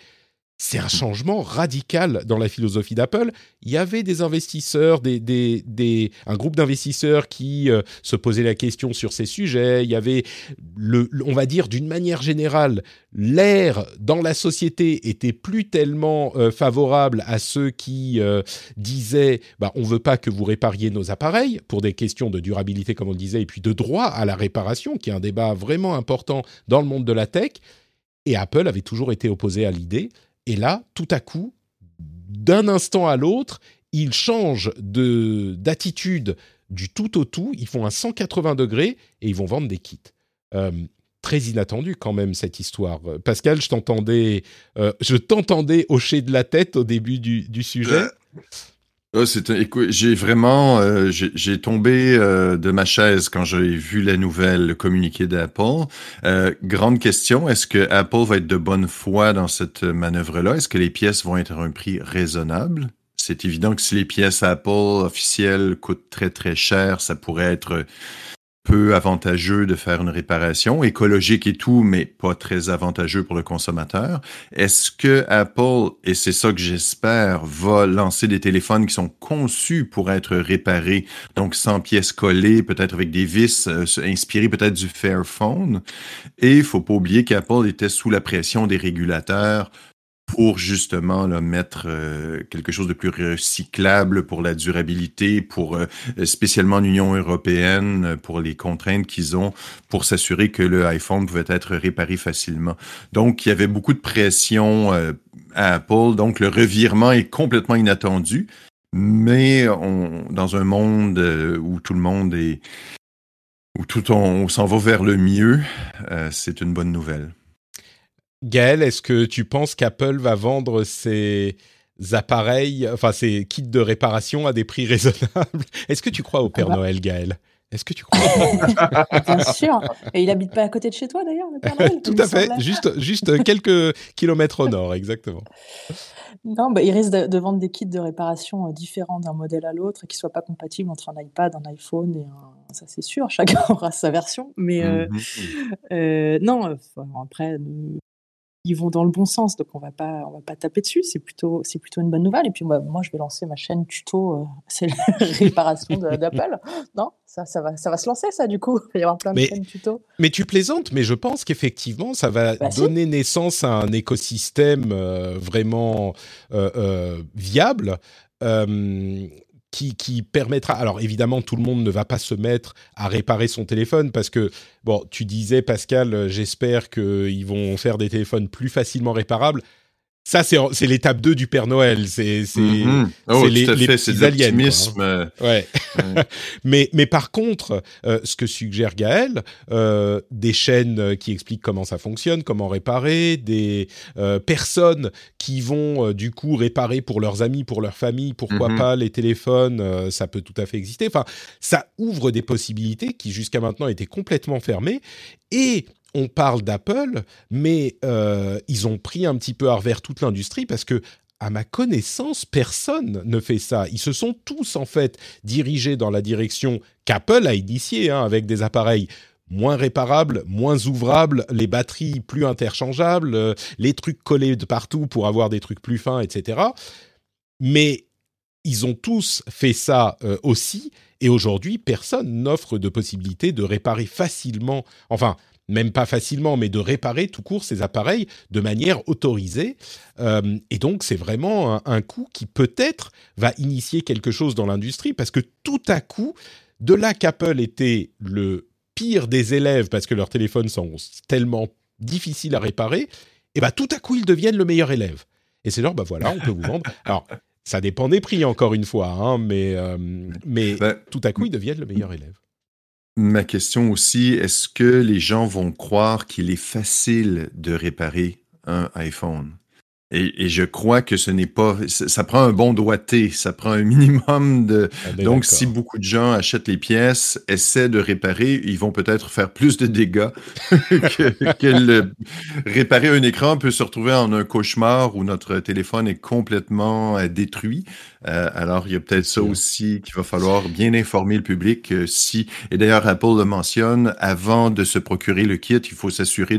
c'est un changement radical dans la philosophie d'Apple. Il y avait des investisseurs, un groupe d'investisseurs qui euh, se posaient la question sur ces sujets. Il y avait, on va dire d'une manière générale, l'air dans la société était plus tellement euh, favorable à ceux qui euh, disaient bah, on veut pas que vous répariez nos appareils pour des questions de durabilité, comme on le disait, et puis de droit à la réparation, qui est un débat vraiment important dans le monde de la tech. Et Apple avait toujours été opposé à l'idée. Et là, tout à coup, d'un instant à l'autre, ils changent de d'attitude du tout au tout. Ils font un 180 degrés et ils vont vendre des kits. Euh, très inattendu quand même cette histoire. Pascal, je t'entendais, euh, je t'entendais hocher de la tête au début du sujet. Oh, j'ai vraiment, euh, j'ai tombé euh, de ma chaise quand j'ai vu la nouvelle, le communiqué d'Apple. Euh, grande question, est-ce que Apple va être de bonne foi dans cette manœuvre-là? Est-ce que les pièces vont être à un prix raisonnable? C'est évident que si les pièces Apple officielles coûtent très très cher, ça pourrait être peu avantageux de faire une réparation, écologique et tout, mais pas très avantageux pour le consommateur. Est-ce que Apple, et c'est ça que j'espère, va lancer des téléphones qui sont conçus pour être réparés, donc sans pièces collées, peut-être avec des vis euh, inspirées peut-être du Fairphone? Et il faut pas oublier qu'Apple était sous la pression des régulateurs pour justement là, mettre euh, quelque chose de plus recyclable pour la durabilité, pour euh, spécialement l'Union européenne, euh, pour les contraintes qu'ils ont pour s'assurer que le iPhone pouvait être réparé facilement. Donc, il y avait beaucoup de pression à Apple. Donc, le revirement est complètement inattendu. Mais on, dans un monde où tout le monde est, où tout on, on s'en va vers le mieux, c'est une bonne nouvelle. Gaël, est-ce que tu penses qu'Apple va vendre ses appareils, enfin ses kits de réparation à des prix raisonnables? Est-ce que tu crois au Père ah bah. Noël, Gaël? Est-ce que tu crois Bien sûr. Et il habite pas à côté de chez toi d'ailleurs, le Père Noël. Tout à fait. Juste, juste quelques kilomètres au nord, exactement. Non, bah, il risque de, vendre des kits de réparation euh, différents d'un modèle à l'autre et qui soient pas compatibles entre un iPad, un iPhone et un... ça c'est sûr. Chacun aura sa version. Mais euh, mmh euh, non, après, ils vont dans le bon sens, donc on va pas, on va pas taper dessus. C'est plutôt, c'est plutôt une bonne nouvelle. Et puis moi, moi je vais lancer ma chaîne tuto, euh, c'est la réparation d'Apple. Non, ça, ça va, ça va se lancer, ça du coup. Il va y avoir plein de chaînes tuto. Mais tu plaisantes, mais je pense qu'effectivement, ça va bah, donner naissance à un écosystème euh, vraiment euh, viable qui, permettra. Alors évidemment, tout le monde ne va pas se mettre à réparer son téléphone parce que bon, tu disais Pascal, euh, j'espère qu'ils vont faire des téléphones plus facilement réparables. Ça, c'est l'étape 2 du Père Noël. C'est Mhm. Oh, les- les petits aliens, quoi, euh, ouais. ouais. mais mais par contre, euh, ce que suggère Gaël, euh, des chaînes qui expliquent comment ça fonctionne, comment réparer, des euh, personnes qui vont du coup réparer pour leurs amis, pour leur famille, pourquoi Mhm. pas les téléphones, ça peut tout à fait exister. Enfin, ça ouvre des possibilités qui jusqu'à maintenant étaient complètement fermées et on parle d'Apple, mais euh, ils ont pris un petit peu à revers toute l'industrie parce que, à ma connaissance, personne ne fait ça. Ils se sont tous en fait dirigés dans la direction qu'Apple a initiée, hein, avec des appareils moins réparables, moins ouvrables, les batteries plus interchangeables, euh, les trucs collés de partout pour avoir des trucs plus fins, etc. Mais ils ont tous fait ça euh, aussi, et aujourd'hui, personne n'offre de possibilité de réparer facilement, enfin, même pas facilement, mais de réparer tout court ces appareils de manière autorisée. Euh, et donc, c'est vraiment un, un coup qui peut-être va initier quelque chose dans l'industrie, parce que tout à coup, de là qu'Apple était le pire des élèves, parce que leurs téléphones sont tellement difficiles à réparer, et bah tout à coup, ils deviennent le meilleur élève. Et c'est genre, bah voilà, on peut vous vendre. Alors, ça dépend des prix, encore une fois, hein, mais, euh, mais Ben, tout à coup, ils deviennent le meilleur élève. Ma question aussi, est-ce que les gens vont croire qu'il est facile de réparer un iPhone? Et, et je crois que ce n'est pas, ça, prend un bon doigté, ça prend un minimum de. On est Donc, si beaucoup de gens achètent les pièces, essaient de réparer, ils vont peut-être faire plus de dégâts que, que le- réparer un écran peut se retrouver en un cauchemar où notre téléphone est complètement euh, détruit. Euh, alors, il y a peut-être ça aussi qu'il va falloir bien informer le public. euh, si et d'ailleurs Apple le mentionne, avant de se procurer le kit, il faut s'assurer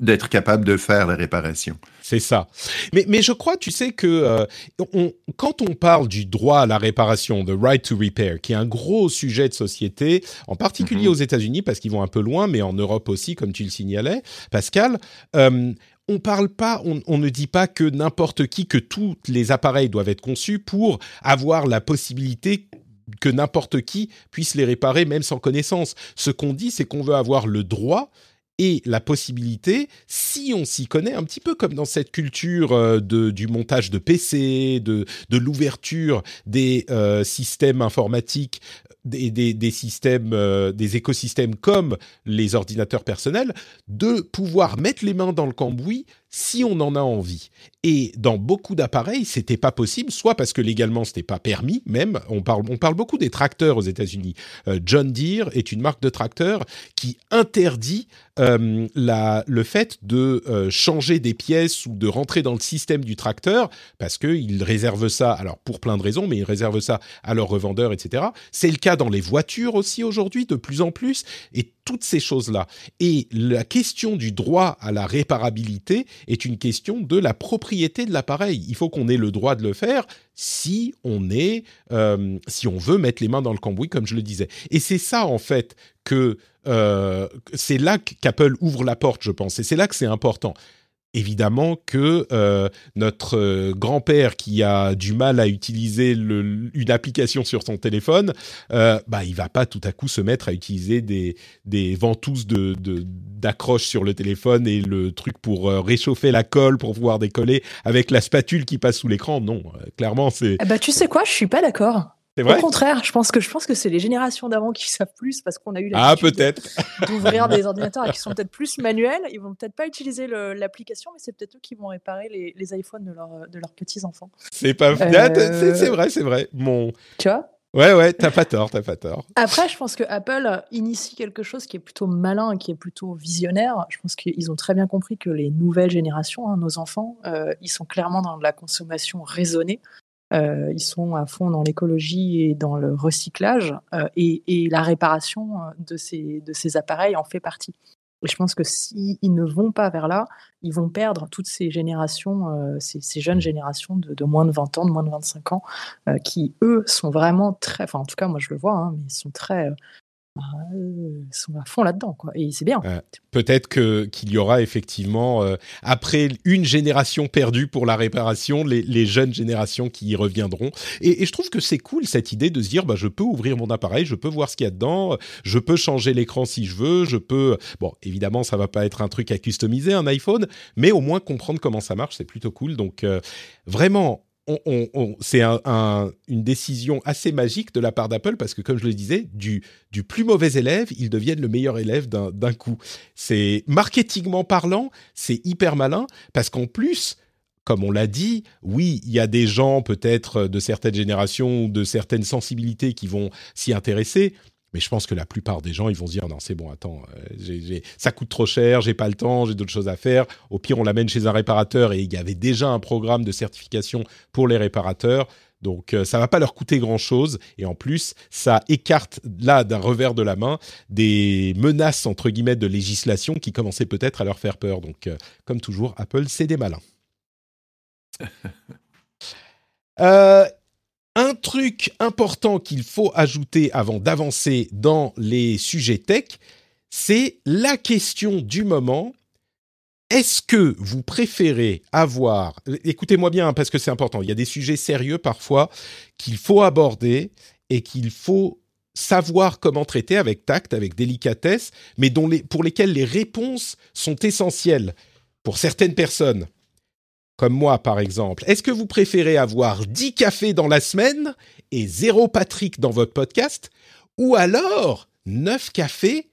d'être capable de faire la réparation. C'est ça. Mais, mais je crois, tu sais, que euh, on- quand on parle du droit à la réparation, the right to repair, qui est un gros sujet de société, en particulier Mhm. aux États-Unis, parce qu'ils vont un peu loin, mais en Europe aussi, comme tu le signalais, Pascal, euh, on parle pas, on, on ne dit pas que n'importe qui, que tous les appareils doivent être conçus pour avoir la possibilité que n'importe qui puisse les réparer même sans connaissance. Ce qu'on dit, c'est qu'on veut avoir le droit et la possibilité, si on s'y connaît, un petit peu comme dans cette culture euh, de, du montage de PC, de, de l'ouverture des euh, systèmes informatiques, des, des, systèmes, euh, des écosystèmes comme les ordinateurs personnels, de pouvoir mettre les mains dans le cambouis si on en a envie. Et dans beaucoup d'appareils, c'était pas possible, soit parce que légalement c'était pas permis, même. On parle, beaucoup des tracteurs aux États-Unis. Euh, John Deere est une marque de tracteurs qui interdit euh, le fait de euh, changer des pièces ou de rentrer dans le système du tracteur parce qu'ils réservent ça, alors pour plein de raisons, mais ils réservent ça à leurs revendeurs, etc. C'est le cas dans les voitures aussi aujourd'hui, de plus en plus, et toutes ces choses-là. Et la question du droit à la réparabilité est une question de la propriété de l'appareil. Il faut qu'on ait le droit de le faire si on est, euh, si on veut mettre les mains dans le cambouis, comme je le disais. Et c'est ça en fait que euh, c'est là qu'Apple ouvre la porte, je pense, et c'est là que c'est important. Évidemment que euh, notre euh, grand-père qui a du mal à utiliser le, une application sur son téléphone, euh, bah il va pas tout à coup se mettre à utiliser des, des ventouses de, d'accroche sur le téléphone et le truc pour euh, réchauffer la colle pour pouvoir décoller avec la spatule qui passe sous l'écran. Non, euh, clairement c'est Eh bah, tu sais quoi, je suis pas d'accord. C'est Au contraire, je pense que je pense que c'est les générations d'avant qui savent plus parce qu'on a eu Ah peut-être. d'ouvrir des ordinateurs et qui sont peut-être plus manuels. Ils vont peut-être pas utiliser l'application, mais c'est peut-être eux qui vont réparer les, les iPhones de, leur- de leurs petits enfants. C'est pas. Euh, Ah, c'est, c'est vrai, c'est vrai. Mon. Tu vois? Ouais, ouais. T'as pas tort, t'as pas tort. Après, je pense que Apple initie quelque chose qui est plutôt malin qui est plutôt visionnaire. Je pense qu'ils ont très bien compris que les nouvelles générations, hein, nos enfants, euh, ils sont clairement dans de la consommation raisonnée. Euh, ils sont à fond dans l'écologie et dans le recyclage euh, et, la réparation euh, de ces, appareils en fait partie. Et je pense que s'ils ne vont pas vers là, ils vont perdre toutes ces générations, ces, jeunes générations de, moins de 20 ans, de moins de 25 ans, qui, eux, sont vraiment très, enfin en tout cas moi je le vois, hein, mais ils sont très, euh, sont à fond là-dedans, quoi. Et c'est bien. Peut-être que qu'il y aura effectivement euh, après une génération perdue pour la réparation, les, les jeunes générations qui y reviendront. Et, et je trouve que c'est cool cette idée de se dire, bah je peux ouvrir mon appareil, je peux voir ce qu'il y a dedans, je peux changer l'écran si je veux, je peux. Bon, évidemment, ça va pas être un truc à customiser un iPhone, mais au moins comprendre comment ça marche, c'est plutôt cool. Donc euh, vraiment, c'est un, un, une décision assez magique de la part d'Apple parce que, comme je le disais, du, plus mauvais élève, ils deviennent le meilleur élève d'un coup. C'est marketingment parlant, c'est hyper malin parce qu'en plus, comme on l'a dit, oui, il y a des gens peut-être de certaines générations ou de certaines sensibilités qui vont s'y intéresser, mais je pense que la plupart des gens, ils vont se dire non, c'est bon, attends, euh, ça coûte trop cher, j'ai pas le temps, j'ai d'autres choses à faire. Au pire, on l'amène chez un réparateur et il y avait déjà un programme de certification pour les réparateurs. Donc euh, ça va pas leur coûter grand-chose et en plus ça écarte là d'un revers de la main des menaces entre guillemets de législation qui commençaient peut-être à leur faire peur. Donc euh, comme toujours, Apple c'est des malins. euh, un truc important qu'il faut ajouter avant d'avancer dans les sujets tech, c'est la question du moment. Est-ce que vous préférez avoir... Écoutez-moi bien, parce que c'est important, il y a des sujets sérieux parfois qu'il faut aborder et qu'il faut savoir comment traiter avec tact, avec délicatesse, mais dont pour lesquels les réponses sont essentielles pour certaines personnes comme moi par exemple, est-ce que vous préférez avoir 10 cafés dans la semaine et zéro Patrick dans votre podcast Ou alors 9 cafés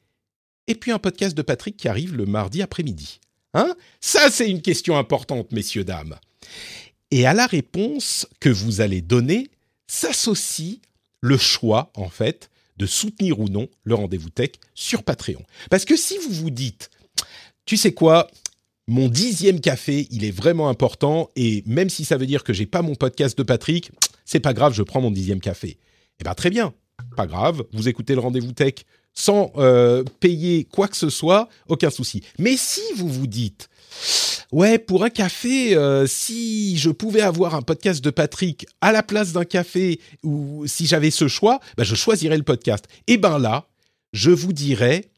et puis un podcast de Patrick qui arrive le mardi après-midi? Hein? Ça, c'est une question importante, messieurs, dames. Et à la réponse que vous allez donner s'associe le choix, en fait, de soutenir ou non le rendez-vous tech sur Patreon. Parce que si vous vous dites, tu sais quoi, mon dixième café, il est vraiment important et même si ça veut dire que j'ai pas mon podcast de Patrick, c'est pas grave, je prends mon dixième café. Eh ben très bien, pas grave, vous écoutez le rendez-vous tech sans euh, payer quoi que ce soit, aucun souci. Mais si vous vous dites, ouais, pour un café, euh, si je pouvais avoir un podcast de Patrick à la place d'un café ou si j'avais ce choix, ben je choisirais le podcast. Et ben là, je vous dirais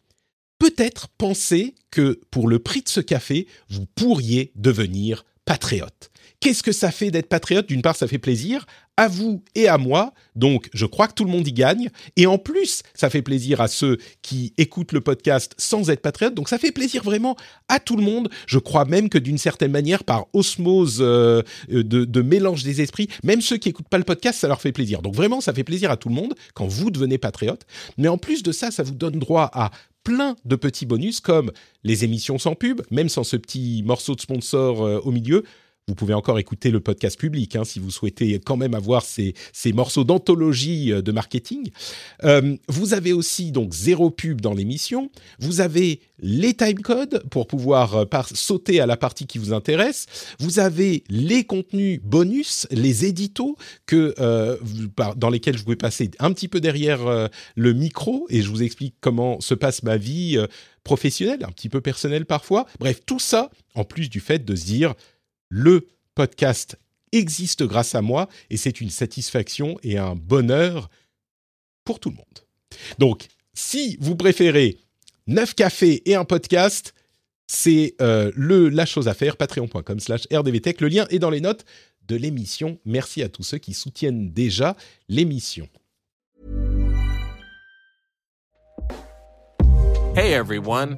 peut-être penser que pour le prix de ce café, vous pourriez devenir patriote. Qu'est-ce que ça fait d'être patriote? D'une part, ça fait plaisir à vous et à moi, donc je crois que tout le monde y gagne. Et en plus, ça fait plaisir à ceux qui écoutent le podcast sans être patriote, donc ça fait plaisir vraiment à tout le monde. Je crois même que d'une certaine manière, par osmose euh, de, de, mélange des esprits, même ceux qui écoutent pas le podcast, ça leur fait plaisir. Donc vraiment, ça fait plaisir à tout le monde quand vous devenez patriote. Mais en plus de ça, ça vous donne droit à plein de petits bonus comme les émissions sans pub, même sans ce petit morceau de sponsor euh, au milieu. Vous pouvez encore écouter le podcast public hein, si vous souhaitez quand même avoir ces, ces morceaux d'anthologie euh, de marketing. Euh, vous avez aussi donc zéro pub dans l'émission. Vous avez les timecodes pour pouvoir euh, sauter à la partie qui vous intéresse. Vous avez les contenus bonus, les éditos que euh, dans lesquels je pouvais passer un petit peu derrière le micro et je vous explique comment se passe ma vie professionnelle, un petit peu personnelle parfois. Bref, tout ça en plus du fait de se dire le podcast existe grâce à moi et c'est une satisfaction et un bonheur pour tout le monde. Donc, si vous préférez 9 cafés et un podcast, c'est euh, le la chose à faire, patreon.com slash rdvtech. Le lien est dans les notes de l'émission. Merci à tous ceux qui soutiennent déjà l'émission. Hey everyone,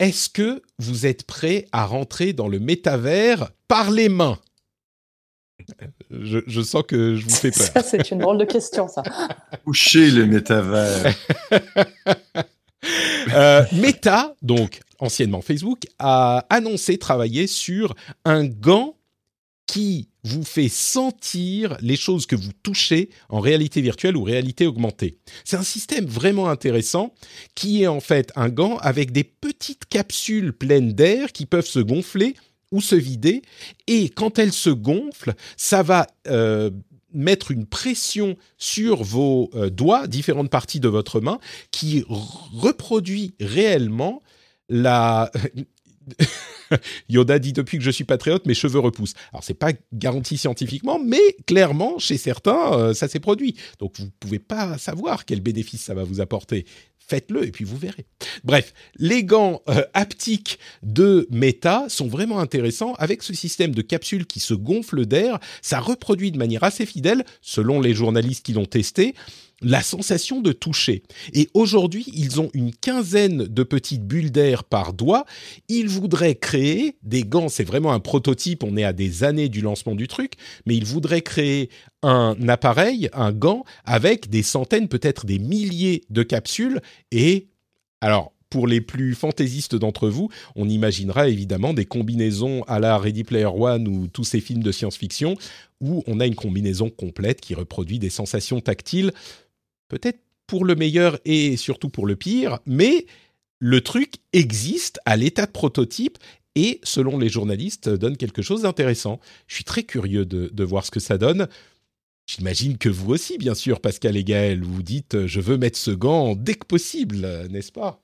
Est-ce que vous êtes prêt à rentrer dans le métavers par les mains? Je, je, sens que je vous fais peur. Ça, c'est une drôle de question, ça. Toucher le métavers. euh, Meta, donc anciennement Facebook, a annoncé travailler sur un gant qui vous fait sentir les choses que vous touchez en réalité virtuelle ou réalité augmentée. C'est un système vraiment intéressant qui est en fait un gant avec des petites capsules pleines d'air qui peuvent se gonfler ou se vider. Et quand elles se gonflent, ça va euh, mettre une pression sur vos euh, doigts, différentes parties de votre main, qui reproduit réellement la... Yoda dit depuis que je suis patriote, mes cheveux repoussent. Alors c'est pas garanti scientifiquement, mais clairement chez certains, euh, ça s'est produit. Donc vous pouvez pas savoir quel bénéfice ça va vous apporter. Faites-le et puis vous verrez. Bref, les gants euh, haptiques de Meta sont vraiment intéressants avec ce système de capsules qui se gonflent d'air. Ça reproduit de manière assez fidèle, selon les journalistes qui l'ont testé, la sensation de toucher. Et aujourd'hui, ils ont une quinzaine de petites bulles d'air par doigt. Ils voudraient créer des gants, c'est vraiment un prototype, on est à des années du lancement du truc, mais ils voudraient créer un appareil, un gant, avec des centaines, peut-être des milliers de capsules. Et alors, pour les plus fantaisistes d'entre vous, on imaginera évidemment des combinaisons à la Ready Player One ou tous ces films de science-fiction où on a une combinaison complète qui reproduit des sensations tactiles peut-être pour le meilleur et surtout pour le pire, mais le truc existe à l'état de prototype et, selon les journalistes, donne quelque chose d'intéressant. Je suis très curieux de, voir ce que ça donne. J'imagine que vous aussi, bien sûr, Pascal et Gaël, vous dites je veux mettre ce gant dès que possible, n'est-ce pas?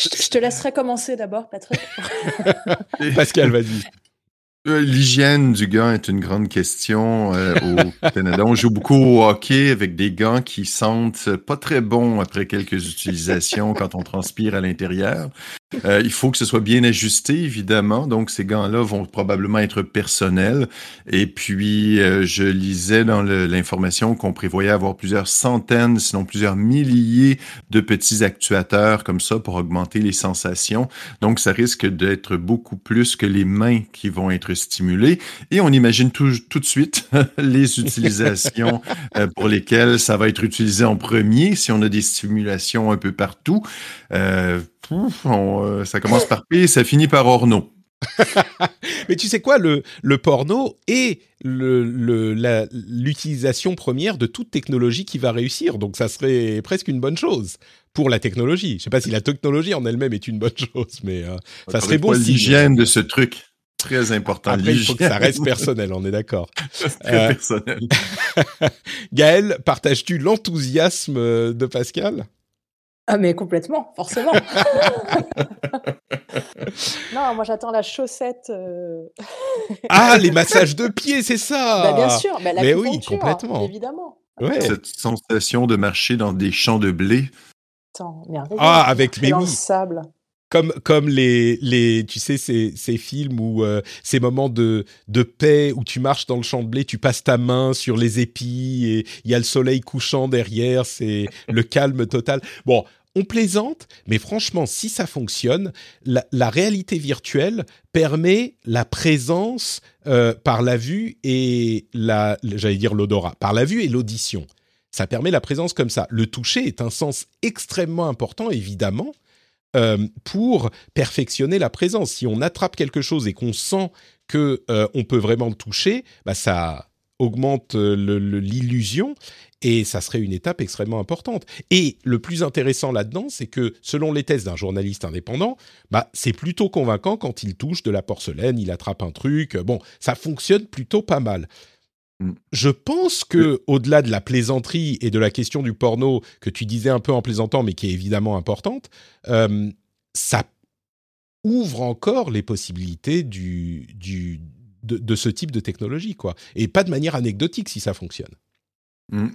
Je te laisserai commencer d'abord, Patrick. Pascal, vas-y. Euh, l'hygiène du gant est une grande question euh, au Canada. On joue beaucoup au hockey avec des gants qui sentent pas très bons après quelques utilisations quand on transpire à l'intérieur. Euh, il faut que ce soit bien ajusté, évidemment. Donc, ces gants-là vont probablement être personnels. Et puis, je lisais dans l'information qu'on prévoyait avoir plusieurs centaines, sinon plusieurs milliers de petits actuateurs comme ça pour augmenter les sensations. Donc, ça risque d'être beaucoup plus que les mains qui vont être stimulées. Et on imagine tout, tout de suite les utilisations euh, pour lesquelles ça va être utilisé en premier si on a des stimulations un peu partout. Euh, euh, ça commence par P, ça finit par Orno. Mais tu sais quoi, le, le porno est l'utilisation première de toute technologie qui va réussir. Donc ça serait presque une bonne chose pour la technologie. Je sais pas si la technologie en elle-même est une bonne chose, mais euh, ça serait bon. L'hygiène de ce truc. Très important. Après, il faut que ça reste personnel, on est d'accord. Très euh, personnel. Gaël, partages-tu l'enthousiasme de Pascal? Ah mais complètement, forcément. non, moi j'attends la chaussette. Euh. ah, les massages de pieds, c'est ça. Bah, bien sûr, bah, la mais oui, complètement. Évidemment. Cette sensation de marcher dans des champs de blé. Attends, ah, avec mais oui. sable. Comme, comme les, les, tu sais, ces, ces films où euh, ces moments de, de paix où tu marches dans le champ de blé, tu passes ta main sur les épis et il y a le soleil couchant derrière, c'est le calme total. Bon, on plaisante, mais franchement, si ça fonctionne, la, réalité virtuelle permet la présence euh, par la vue et la, j'allais dire l'odorat, par la vue et l'audition. Ça permet la présence comme ça. Le toucher est un sens extrêmement important, évidemment, euh, pour perfectionner la présence. Si on attrape quelque chose et qu'on sent que euh, on peut vraiment le toucher, bah ça augmente l'illusion et ça serait une étape extrêmement importante. Et le plus intéressant là-dedans, c'est que selon les tests d'un journaliste indépendant, bah, c'est plutôt convaincant quand il touche de la porcelaine, il attrape un truc. Bon, ça fonctionne plutôt pas mal. Mm. Je pense que, au-delà de la plaisanterie et de la question du porno que tu disais un peu en plaisantant, mais qui est évidemment importante, euh, ça ouvre encore les possibilités du, du, de, de, ce type de technologie, quoi. Et pas de manière anecdotique si ça fonctionne. Mmh,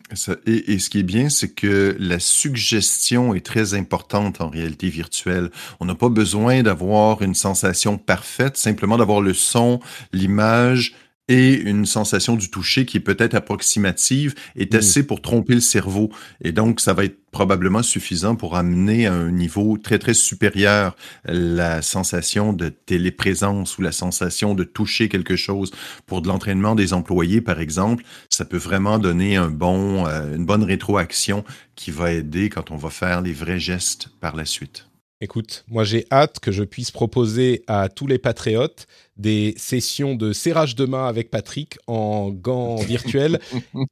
et, ce qui est bien, c'est que la suggestion est très importante en réalité virtuelle. On n'a pas besoin d'avoir une sensation parfaite, simplement d'avoir le son, l'image, et une sensation du toucher qui est peut-être approximative est mm. assez pour tromper le cerveau. Et donc, ça va être probablement suffisant pour amener à un niveau très, très supérieur la sensation de téléprésence ou la sensation de toucher quelque chose. Pour de l'entraînement des employés, par exemple, ça peut vraiment donner un bon, euh, une bonne rétroaction qui va aider quand on va faire les vrais gestes par la suite. Écoute, moi j'ai hâte que je puisse proposer à tous les patriotes des sessions de serrage de main avec Patrick en gants virtuels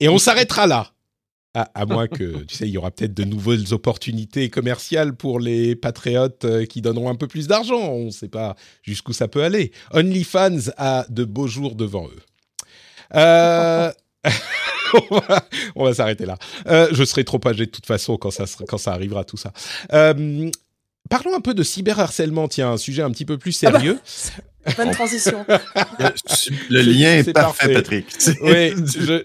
et on s'arrêtera là. À, à moins que, tu sais, il y aura peut-être de nouvelles opportunités commerciales pour les patriotes euh, qui donneront un peu plus d'argent. On ne sait pas jusqu'où ça peut aller. OnlyFans a de beaux jours devant eux. Euh... on va, s'arrêter là. Euh, je serai trop âgé de toute façon quand ça, quand ça arrivera tout ça. Euh, parlons un peu de cyberharcèlement. Tiens, un sujet un petit peu plus Ah bah, sérieux. Bonne transition. Le lien est parfait, parfait. Patrick. C'est- Ouais, je-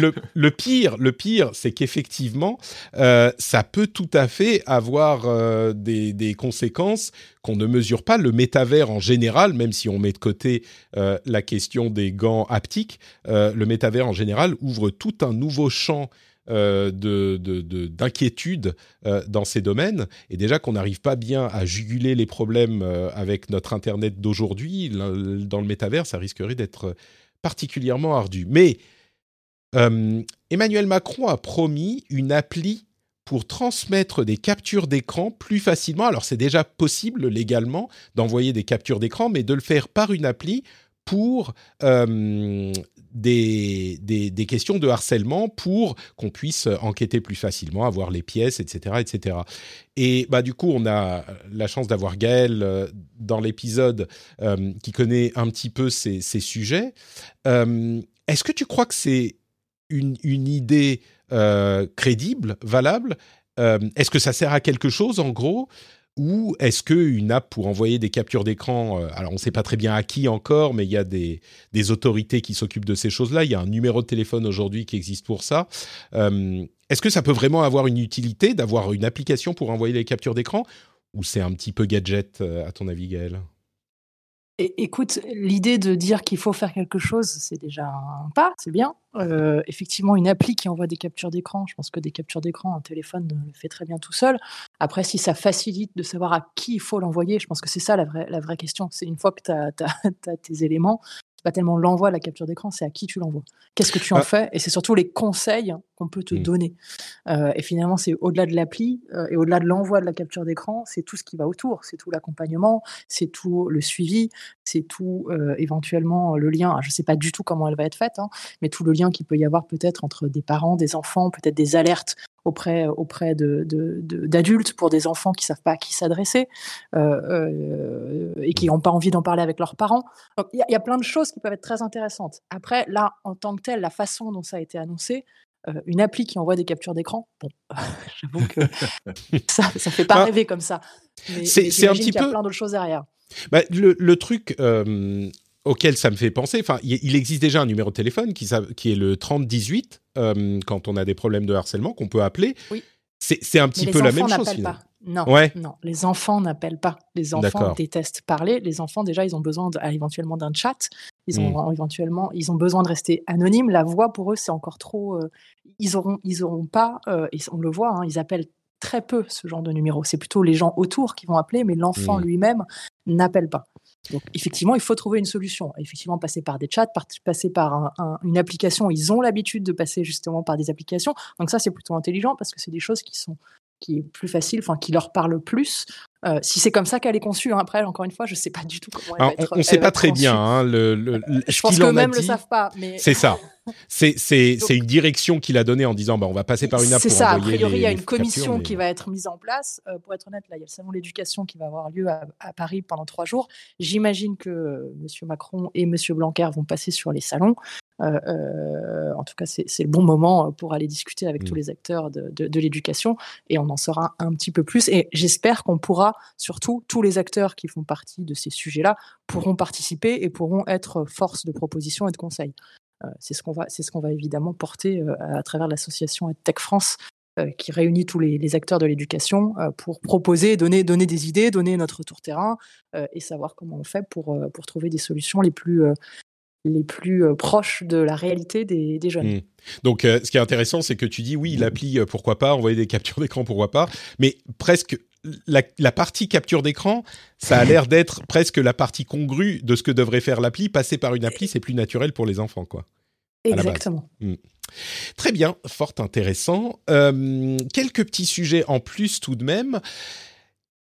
le, le pire, le pire, c'est qu'effectivement, euh, ça peut tout à fait avoir euh, des, des conséquences qu'on ne mesure pas. Le métavers en général, même si on met de côté euh, la question des gants haptiques, euh, le métavers en général ouvre tout un nouveau champ euh, de, de- de- d'inquiétude euh, dans ces domaines. Et déjà qu'on n'arrive pas bien à juguler les problèmes euh, avec notre Internet d'aujourd'hui, dans le métavers, ça risquerait d'être particulièrement ardu. Mais Emmanuel Macron a promis une appli pour transmettre des captures d'écran plus facilement. Alors c'est déjà possible légalement d'envoyer des captures d'écran, mais de le faire par une appli pour des, des, questions de harcèlement pour qu'on puisse enquêter plus facilement, avoir les pièces, etc., etc. Et bah du coup, on a la chance d'avoir Gaël euh, dans l'épisode euh, qui connaît un petit peu ces, ces sujets. Euh, Est-ce que tu crois que c'est une, une idée crédible, valable? Est-ce que ça sert à quelque chose en gros? Ou est-ce qu'une app pour envoyer des captures d'écran, euh, alors on ne sait pas très bien à qui encore, mais il y a des, autorités qui s'occupent de ces choses-là, il y a un numéro de téléphone aujourd'hui qui existe pour ça. Euh, est-ce que ça peut vraiment avoir une utilité d'avoir une application pour envoyer les captures d'écran? Ou c'est un petit peu gadget euh, à ton avis Gaël Écoute, l'idée de dire qu'il faut faire quelque chose, c'est déjà un pas, c'est bien. Euh, effectivement, une appli qui envoie des captures d'écran, je pense que des captures d'écran, un téléphone le fait très bien tout seul. Après, si ça facilite de savoir à qui il faut l'envoyer, je pense que c'est ça la vraie, la vraie question. C'est une fois que tu as, tes éléments, c'est pas tellement l'envoi de la capture d'écran, c'est à qui tu l'envoies. Qu'est-ce que tu en Ah. fais Et c'est surtout les conseils qu'on peut te Mm. donner. Euh, et finalement, c'est au-delà de l'appli euh, et au-delà de l'envoi de la capture d'écran, c'est tout ce qui va autour. C'est tout l'accompagnement, c'est tout le suivi, c'est tout euh, éventuellement le lien. Alors, je ne sais pas du tout comment elle va être faite, hein, mais tout le lien qu'il peut y avoir peut-être entre des parents, des enfants, peut-être des alertes auprès, auprès de, de- de- d'adultes pour des enfants qui ne savent pas à qui s'adresser euh, euh, et qui n'ont pas envie d'en parler avec leurs parents. Il y, a- il y a plein de choses qui peuvent être très intéressantes. Après, là, en tant que tel, la façon dont ça a été annoncé, euh, une appli qui envoie des captures d'écran, bon, j'avoue que ça ne fait pas Ah. rêver comme ça. C'est- un petit qu'il y a plein d'autres choses derrière. Bah, le, le truc euh, auquel ça me fait penser, enfin, il existe déjà un numéro de téléphone qui, est le 3018 euh, quand on a des problèmes de harcèlement qu'on peut appeler. Oui. C'est un petit peu la même chose. finalement. pas. Non, Ouais. non, les enfants n'appellent pas. Les enfants détestent parler. Les enfants, déjà, ils ont besoin de- éventuellement d'un chat. Ils Hmm. ont éventuellement, ils ont besoin de rester anonymes. La voix pour eux, c'est encore trop. euh, ils auront, ils auront pas. euh, et on le voit, hein, ils appellent très peu ce genre de numéro. C'est plutôt les gens autour qui vont appeler, mais l'enfant Hmm. lui-même n'appelle pas. Donc, effectivement, il faut trouver une solution. Effectivement, passer par des chats, passer par un- un- une application. Ils ont l'habitude de passer justement par des applications. Donc ça, c'est plutôt intelligent parce que c'est des choses qui sont qui est plus facile, enfin qui leur parle plus. Euh, si c'est comme ça qu'elle est conçue, hein, après, encore une fois, je sais pas du tout comment elle Alors, va être. on ne sait pas très conçue. bien hein, le, le- le- Je pense en a qu'eux-mêmes le savent pas, mais C'est ça. C'est une direction qu'il a donnée en disant bah, on va passer par une app C'est ça, a priori, il y a une commission mais- qui va être mise en place. Euh, pour être honnête, là, il y a le salon de l'éducation qui va avoir lieu à, à Paris pendant trois jours. J'imagine que euh, M. Macron et M. Blanquer vont passer sur les salons. Euh, euh, en tout cas, c'est le bon moment euh, pour aller discuter avec Mm. tous les acteurs de, de- de l'éducation et on en saura un petit peu plus. Et j'espère qu'on pourra, surtout, tous les acteurs qui font partie de ces sujets-là pourront participer et pourront être force de proposition et de conseil. Euh, c'est ce qu'on va, c'est ce qu'on va évidemment porter euh, à travers l'association Tech France euh, qui réunit tous les, acteurs de l'éducation euh, pour proposer, donner, donner des idées, donner notre tour terrain euh, et savoir comment on fait pour, euh, pour trouver des solutions les plus, euh, les plus euh, proches de la réalité des, jeunes. Mm. Donc, euh, ce qui est intéressant, c'est que tu dis oui, l'appli, euh, pourquoi pas, envoyer des captures d'écran, pourquoi pas, mais presque la, la partie capture d'écran, ça a l'air d'être presque la partie congrue de ce que devrait faire l'appli. Passer par une appli, c'est plus naturel pour les enfants, quoi. Exactement. Très bien, fort intéressant. Euh, quelques petits sujets en plus tout de même.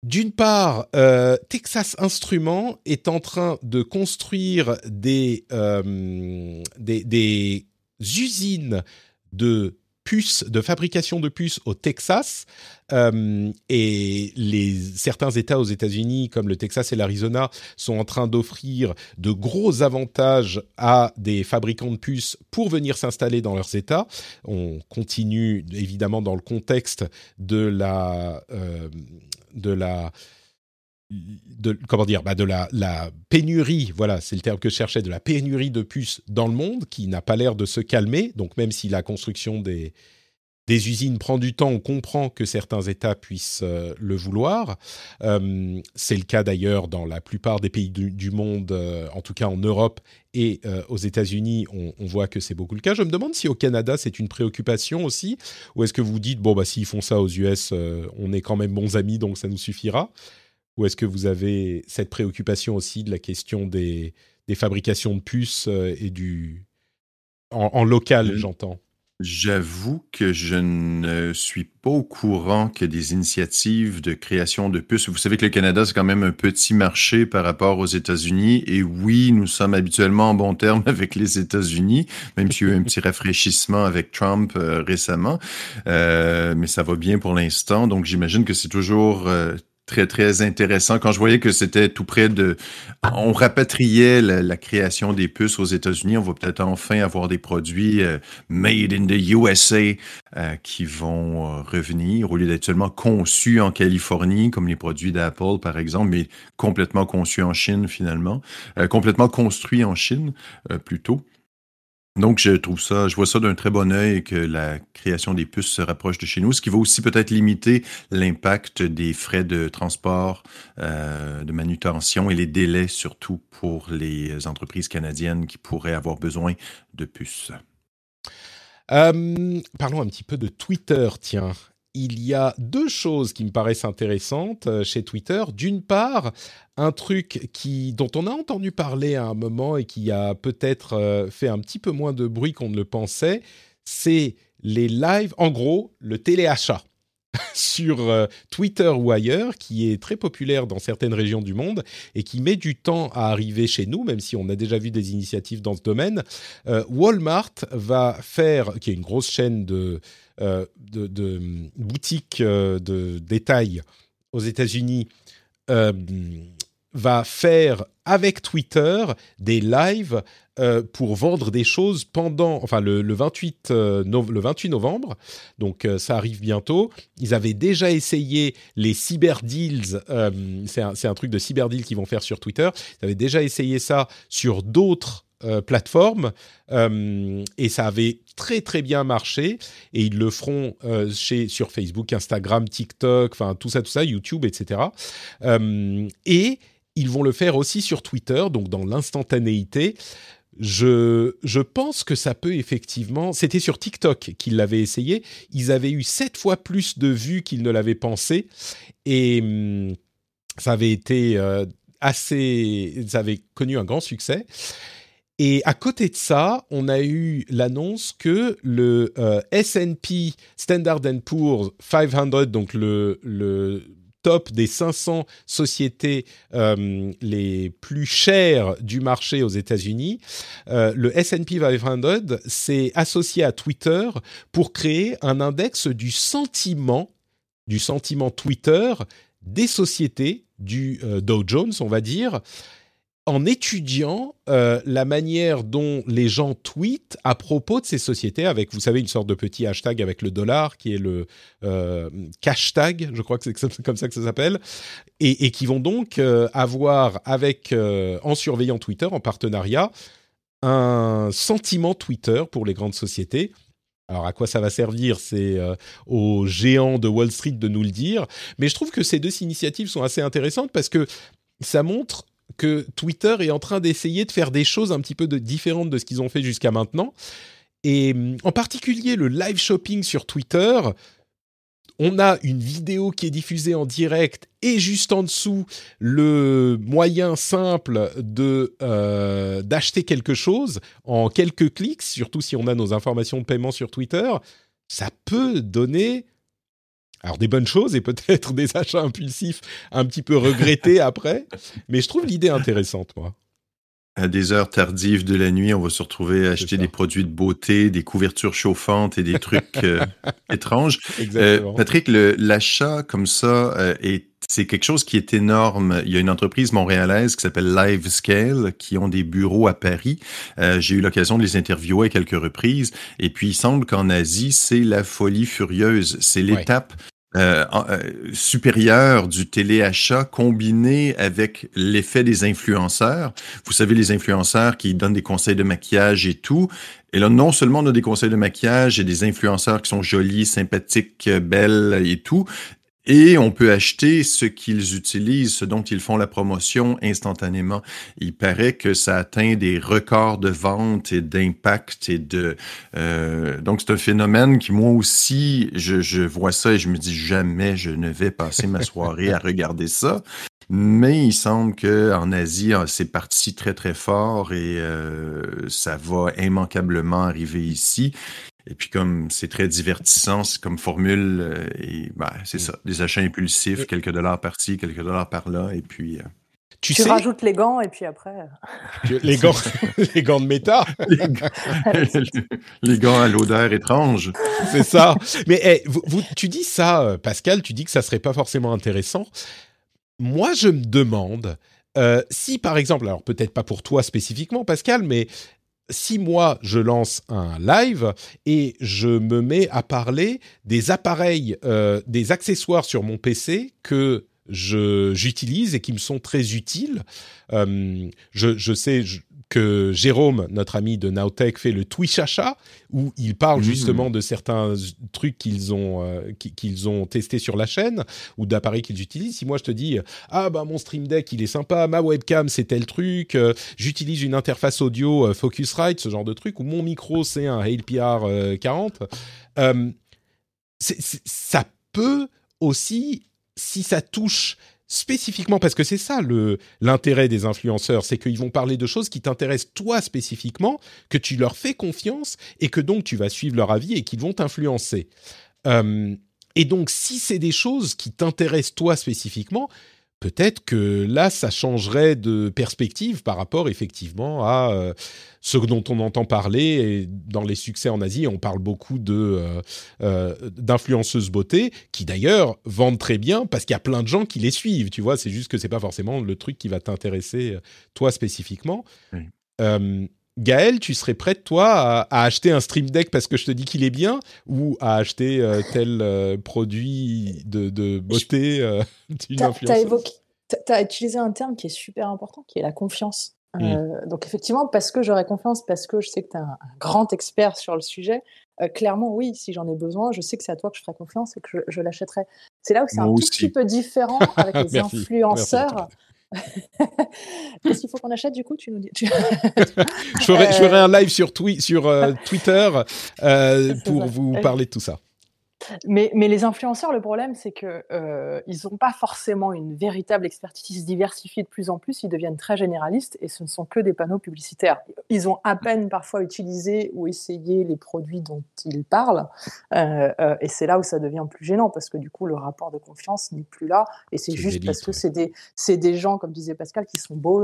d'une part, euh, Texas Instruments est en train de construire des, euh, des, des usines de puces, de fabrication de puces au Texas. Euh, et les, certains États aux États-Unis, comme le Texas et l'Arizona, sont en train d'offrir de gros avantages à des fabricants de puces pour venir s'installer dans leurs États. On continue évidemment dans le contexte de la, euh, de la de comment dire bah de la, pénurie voilà c'est le terme que je cherchais de la pénurie de puces dans le monde qui n'a pas l'air de se calmer donc même si la construction des usines prend du temps, on comprend que certains États puissent euh, le vouloir. Euh, c'est le cas d'ailleurs dans la plupart des pays du, monde, euh, en tout cas en Europe et aux États-Unis, on, on, voit que c'est beaucoup le cas. Je me demande si au Canada c'est une préoccupation aussi, ou est-ce que vous dites bon bah s'ils font ça aux US, on est quand même bons amis donc ça nous suffira? Ou est-ce que vous avez cette préoccupation aussi de la question des, des fabrications de puces et du en, en local, j'entends? J'avoue que je ne suis pas au courant que des initiatives de création de puces. Vous savez que le Canada, c'est quand même un petit marché par rapport aux États-Unis. Et oui, nous sommes habituellement en bon terme avec les États-Unis, même s'il y a eu un petit rafraîchissement avec Trump euh, récemment. Euh, mais ça va bien pour l'instant. Donc, j'imagine que c'est toujours euh, très, très intéressant. Quand je voyais que c'était tout près de... On rapatriait la, création des puces aux États-Unis, on va peut-être enfin avoir des produits euh, made in the USA euh, qui vont euh, revenir, au lieu d'être seulement conçus en Californie, comme les produits d'Apple, par exemple, mais complètement conçus en Chine, finalement. Euh, complètement construits en Chine, plutôt. Donc, je trouve ça, je vois ça d'un très bon œil que la création des puces se rapproche de chez nous, ce qui va aussi peut-être limiter l'impact des frais de transport, euh, de manutention et les délais surtout pour les entreprises canadiennes qui pourraient avoir besoin de puces. Euh, parlons un petit peu de Twitter, tiens il y a deux choses qui me paraissent intéressantes euh, chez Twitter. D'une part, un truc qui, dont on a entendu parler à un moment et qui a peut-être euh, fait un petit peu moins de bruit qu'on ne le pensait, c'est les lives, en gros, le téléachat sur euh, Twitter ou ailleurs, qui est très populaire dans certaines régions du monde et qui met du temps à arriver chez nous, même si on a déjà vu des initiatives dans ce domaine. Walmart va faire, qui est une grosse chaîne de, de, de boutiques euh, de détail aux États-Unis, euh, va faire avec Twitter des lives euh, pour vendre des choses pendant, enfin le, le 28 euh, no, le 28 novembre, donc euh, ça arrive bientôt. Ils avaient déjà essayé les cyber deals, euh, c'est un, un, truc de cyber deal qu'ils vont faire sur Twitter. Ils avaient déjà essayé ça sur d'autres euh, plateformes euh, et ça avait très très bien marché et ils le feront euh, chez sur Facebook, Instagram, TikTok, enfin tout ça tout ça, YouTube, etc. et ils vont le faire aussi sur Twitter, donc dans l'instantanéité. Je, je pense que ça peut effectivement. C'était sur TikTok qu'ils l'avaient essayé. Ils avaient eu sept fois plus de vues qu'ils ne l'avaient pensé. Et hum, ça avait été assez. Ça avait connu un grand succès. Et à côté de ça, on a eu l'annonce que le euh, S&P Standard Poor's 500, donc le, top des 500 sociétés euh, les plus chères du marché aux États-Unis, euh, le S&P 500 s'est associé à Twitter pour créer un index du sentiment, du sentiment Twitter des sociétés du Dow Jones, on va dire, en étudiant euh, la manière dont les gens tweetent à propos de ces sociétés, avec, vous savez, une sorte de petit hashtag avec le dollar, qui est le euh, hashtag, je crois que c'est comme ça que ça s'appelle, et, qui vont donc euh, avoir, avec, euh, en surveillant Twitter, en partenariat, un sentiment Twitter pour les grandes sociétés. Alors à quoi ça va servir C'est aux géants de Wall Street de nous le dire. Mais je trouve que ces deux initiatives sont assez intéressantes parce que ça montre que Twitter est en train d'essayer de faire des choses un petit peu différentes de ce qu'ils ont fait jusqu'à maintenant. Et en particulier le live shopping sur Twitter, on a une vidéo qui est diffusée en direct et juste en dessous le moyen simple de euh, d'acheter quelque chose en quelques clics, surtout si on a nos informations de paiement sur Twitter, ça peut donner alors des bonnes choses et peut-être des achats impulsifs un petit peu regrettés après, mais je trouve l'idée intéressante, moi. À des heures tardives de la nuit, on va se retrouver à acheter ça. des produits de beauté, des couvertures chauffantes et des trucs euh, étranges. Exactement. Euh, Patrick, l'achat comme ça euh, est c'est quelque chose qui est énorme. Il y a une entreprise montréalaise qui s'appelle LiveScale qui ont des bureaux à Paris. Euh, J'ai eu l'occasion de les interviewer à quelques reprises. Et puis, il semble qu'en Asie, c'est la folie furieuse. C'est Ouais. l'étape euh, euh, supérieure du téléachat combiné avec l'effet des influenceurs. Vous savez, les influenceurs qui donnent des conseils de maquillage et tout. Et là, non seulement on a des conseils de maquillage et des influenceurs qui sont jolis, sympathiques, belles et tout, et on peut acheter ce qu'ils utilisent, ce dont ils font la promotion instantanément. Il paraît que ça atteint des records de vente et d'impact et de... euh, donc c'est un phénomène qui, moi aussi, je, je vois ça et je me dis jamais je ne vais passer ma soirée à regarder ça. Mais il semble que en Asie, ah, c'est parti très très fort et euh, ça va immanquablement arriver ici. Et puis comme c'est très divertissant, c'est comme formule, euh, et ben, c'est ça, des achats impulsifs, quelques dollars par-ci, quelques dollars par-là, et puis euh, Tu, Tu sais, rajoutes les gants et puis après. les gants, les gants de méta, les, gants, les gants à l'odeur étrange. c'est ça. Mais eh, vous, vous- tu dis ça, Pascal, tu dis que ça serait pas forcément intéressant. Moi, je me demande euh, si, par exemple, alors peut-être pas pour toi spécifiquement, Pascal, mais si moi je lance un live et je me mets à parler des appareils, euh, des accessoires sur mon PC que j'utilise et qui me sont très utiles. Euh, je, sais que Jérôme, notre ami de Nowtech, fait le Twitch achat où il parle Mmh. justement de certains trucs qu'ils ont euh, qui- qu'ils ont testés sur la chaîne ou d'appareils qu'ils utilisent. Si moi je te dis ah bah mon Stream Deck il est sympa, ma webcam c'est tel truc, euh, j'utilise une interface audio euh, Focusrite, ce genre de truc, ou mon micro c'est un HalePR euh, 40, euh, c'est- c'est- ça peut aussi, si ça touche spécifiquement, parce que c'est ça le l'intérêt des influenceurs, c'est qu'ils vont parler de choses qui t'intéressent toi spécifiquement, que tu leur fais confiance et que donc tu vas suivre leur avis et qu'ils vont t'influencer. Euh, et donc, si c'est des choses qui t'intéressent toi spécifiquement, peut-être que là, ça changerait de perspective par rapport effectivement à euh, ce dont on entend parler. Et dans les succès en Asie, on parle beaucoup de euh, euh, d'influenceuses beauté qui d'ailleurs vendent très bien parce qu'il y a plein de gens qui les suivent. Tu vois, c'est juste que c'est pas forcément le truc qui va t'intéresser toi spécifiquement. Oui. Gaël, tu serais prête, toi, à, à acheter un Stream Deck parce que je te dis qu'il est bien ou à acheter euh, tel euh, produit de, de beauté euh, d'une Tu as, influenceuse? évoqué, as utilisé un terme qui est super important, qui est la confiance. Euh, donc effectivement, parce que j'aurais confiance, parce que je sais que tu es un, un grand expert sur le sujet, clairement oui, si j'en ai besoin, je sais que c'est à toi que je ferai confiance et que je, je l'achèterai. C'est là où c'est un tout petit peu différent avec les Merci. influenceurs. Qu'est-ce qu'il faut qu'on achète du coup? Tu nous dis. tu- je, ferai, je ferai un live sur, twi- sur euh, Twitter euh, pour ça. vous Euh, parler de tout ça. Mais, mais les influenceurs, le problème, c'est que euh, ils n'ont pas forcément une véritable expertise diversifiée de plus en plus. Ils deviennent très généralistes et ce ne sont que des panneaux publicitaires. Ils ont à peine parfois utilisé ou essayé les produits dont ils parlent. Euh, euh, et c'est là où ça devient plus gênant parce que du coup, le rapport de confiance n'est plus là. Et c'est juste parce que ouais. c'est des, gens, comme disait Pascal, qui sont beaux,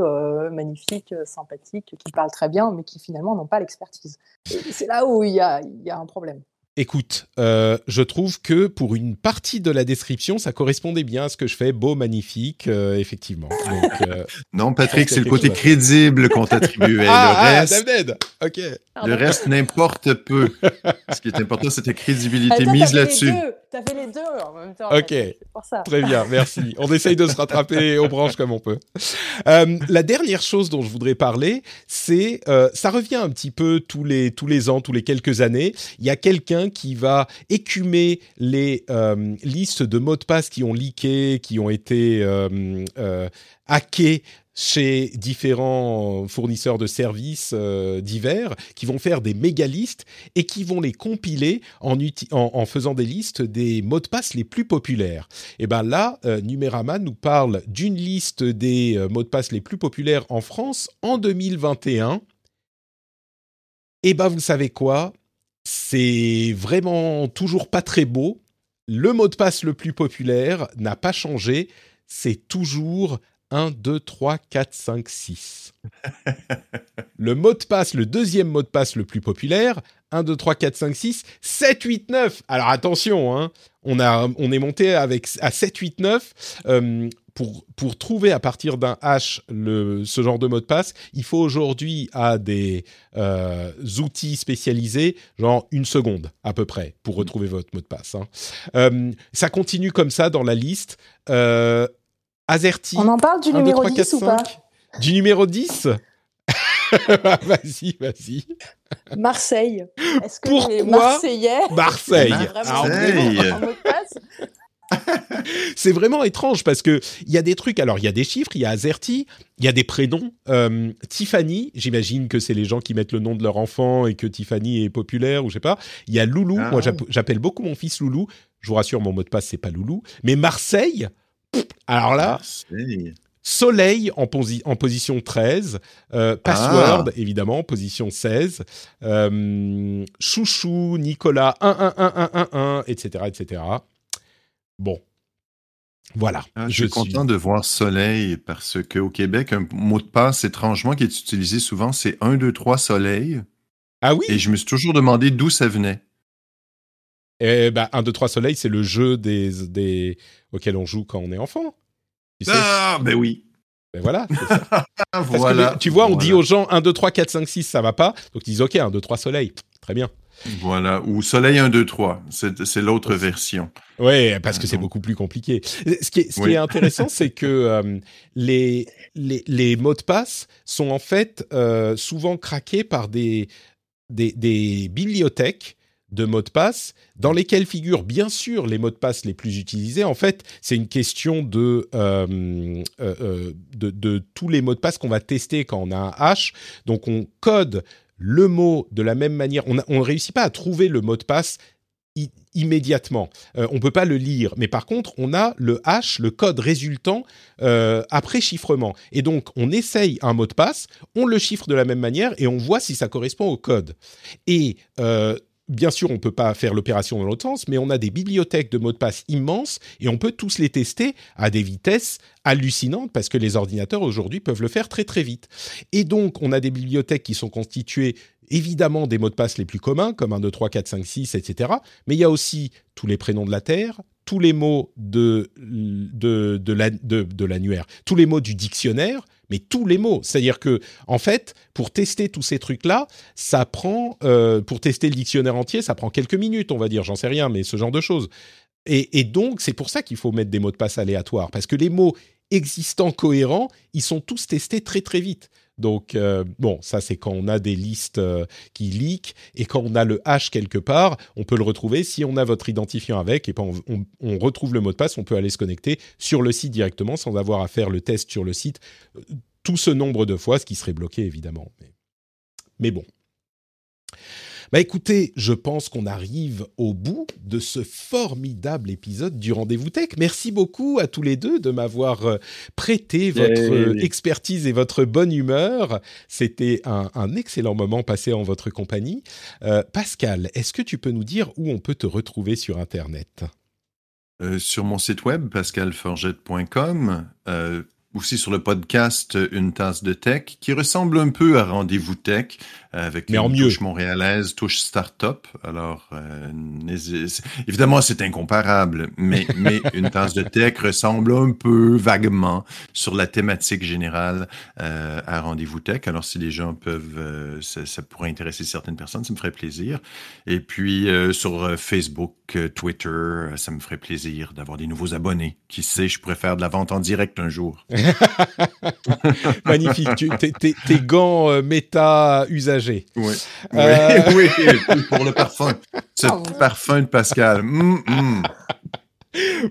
magnifiques, sympathiques, qui parlent très bien, mais qui finalement n'ont pas l'expertise. C'est là où il y a, il y a un problème. Écoute, euh, je trouve que pour une partie de la description, ça correspondait bien à ce que je fais, beau, magnifique, euh, effectivement. Donc, euh, Non, Patrick, c'est le côté crédible qu'on t'attribuait. ah, ah, le reste, Ok. le reste n'importe peu. Ce qui est important, c'est ta crédibilité. Ah, Mise là-dessus. Fait les deux en même temps. Ok. C'est pour ça. Très bien, merci. On essaye de se rattraper aux branches comme on peut. Euh, la dernière chose dont je voudrais parler, c'est euh, ça revient un petit peu tous les tous les ans, tous les quelques années. Il y a quelqu'un qui va écumer les euh, listes de mots de passe qui ont leaké, qui ont été euh, hackés chez différents fournisseurs de services euh, divers, qui vont faire des mégalistes et qui vont les compiler en, faisant des listes des mots de passe les plus populaires. Et ben là, euh, Numérama nous parle d'une liste des euh, mots de passe les plus populaires en France en 2021. Et ben vous savez quoi? C'est vraiment toujours pas très beau. le mot de passe le plus populaire n'a pas changé. C'est toujours 1, 2, 3, 4, 5, 6. le mot de passe, le deuxième mot de passe le plus populaire, 1, 2, 3, 4, 5, 6, 7, 8, 9. Alors attention, hein, on, a, on est monté avec, à 7, 8, 9. Euh, pour, pour trouver à partir d'un hash le, ce genre de mot de passe, il faut aujourd'hui à des euh, outils spécialisés, genre une seconde à peu près, pour retrouver votre mot de passe. Hein. Euh, ça continue comme ça dans la liste. Azerty. On en parle du 1, 2, numéro 3, 4, 10 ou pas 5. Du numéro 10 Vas-y, vas-y. Marseille. Est-ce que Pourquoi les Marseillais Marseille. vraiment Marseille. C'est vraiment étrange parce que il y a des trucs. Alors il y a des chiffres, il y a Azerty, il y a des prénoms. Euh, Tiffany, j'imagine que c'est les gens qui mettent le nom de leur enfant et que Tiffany est populaire ou je sais pas. Il y a Loulou. Ah. Moi j'app- j'appelle beaucoup mon fils Loulou. Je vous rassure, mon mot de passe c'est pas Loulou, mais Marseille. Alors là, Marseille. Soleil en, posi- en position 13, euh, Password évidemment en position 16, euh, Chouchou, Nicolas 1 1 1 1 1 1 etc etc. Bon. Voilà, Ah, je suis content de voir Soleil parce qu'au Québec, un mot de passe étrangement qui est utilisé souvent, c'est 1, 2, 3 Soleil. Ah oui? Et je me suis toujours demandé d'où ça venait. Eh ben, 1, 2, 3 Soleil, c'est le jeu des, des... auquel on joue quand on est enfant. Tu sais Ah, ben oui. Ben voilà, ça. Ah, Parce que voilà. tu vois, on dit Voilà. aux gens 1, 2, 3, 4, 5, 6, ça va pas. Donc ils disent OK, 1, 2, 3 Soleil. Très bien. Voilà. Ou Soleil 1, 2, 3. C'est l'autre version. Ouais, parce que c'est beaucoup plus compliqué. Ce qui est, ce qui Oui. est intéressant, c'est que euh, les, les, les mots de passe sont en fait euh, souvent craqués par des, des, des bibliothèques de mots de passe dans lesquelles figurent bien sûr les mots de passe les plus utilisés. En fait, c'est une question de, euh, euh, euh, de, de tous les mots de passe qu'on va tester quand on a un hash. Donc on code le mot de la même manière. On ne réussit pas à trouver le mot de passe immédiatement. On peut pas le lire, mais par contre, on a le hash, le code résultant après chiffrement. Et donc, on essaye un mot de passe, on le chiffre de la même manière et on voit si ça correspond au code. Et Bien sûr, on peut pas faire l'opération dans l'autre sens, mais on a des bibliothèques de mots de passe immenses et on peut tous les tester à des vitesses hallucinantes parce que les ordinateurs aujourd'hui peuvent le faire très très vite. Et donc, on a des bibliothèques qui sont constituées évidemment des mots de passe les plus communs, comme 1, 2, 3, 4, 5, 6, etc. Mais il y a aussi tous les prénoms de la Terre, tous les mots de, de, de, la- de- de l'annuaire, tous les mots du dictionnaire, mais tous les mots. C'est-à-dire que, en fait, pour tester tous ces trucs-là, ça prend, euh, pour tester le dictionnaire entier, ça prend quelques minutes, on va dire, j'en sais rien, mais ce genre de choses. Et, et donc, c'est pour ça qu'il faut mettre des mots de passe aléatoires, parce que les mots existants cohérents, ils sont tous testés très très vite. Donc, euh, bon, ça c'est quand on a des listes euh, qui leak et quand on a le hash quelque part, on peut le retrouver. Si on a votre identifiant avec et on, on- on retrouve le mot de passe, on peut aller se connecter sur le site directement sans avoir à faire le test sur le site euh, tout ce nombre de fois, ce qui serait bloqué évidemment. Mais bon. Bah écoutez, je pense qu'on arrive au bout de ce formidable épisode du Rendez-vous Tech. Merci beaucoup à tous les deux de m'avoir euh, prêté votre euh, Yay. expertise et votre bonne humeur. C'était un, un excellent moment passé en votre compagnie. Euh, Pascal, est-ce que tu peux nous dire où on peut te retrouver sur Internet? Euh, sur mon site web, pascalforgette.com, euh, aussi sur le podcast Une tasse de tech, qui ressemble un peu à Rendez-vous Tech, avec Mais en une mieux. touche montréalaise, touche start-up. Alors, euh, évidemment, c'est incomparable, mais, mais Une tasse de tech ressemble un peu vaguement sur la thématique générale euh, à Rendez-vous Tech. Alors, si les gens peuvent, euh, ça, ça pourrait intéresser certaines personnes, ça me ferait plaisir. Et puis, sur Facebook, Twitter, ça me ferait plaisir d'avoir des nouveaux abonnés. Qui sait, je pourrais faire de la vente en direct un jour. Magnifique. Tes, gants méta usagés. Oui, Euh. oui, oui, pour le parfum. Ce parfum de Pascal. Hum, hum.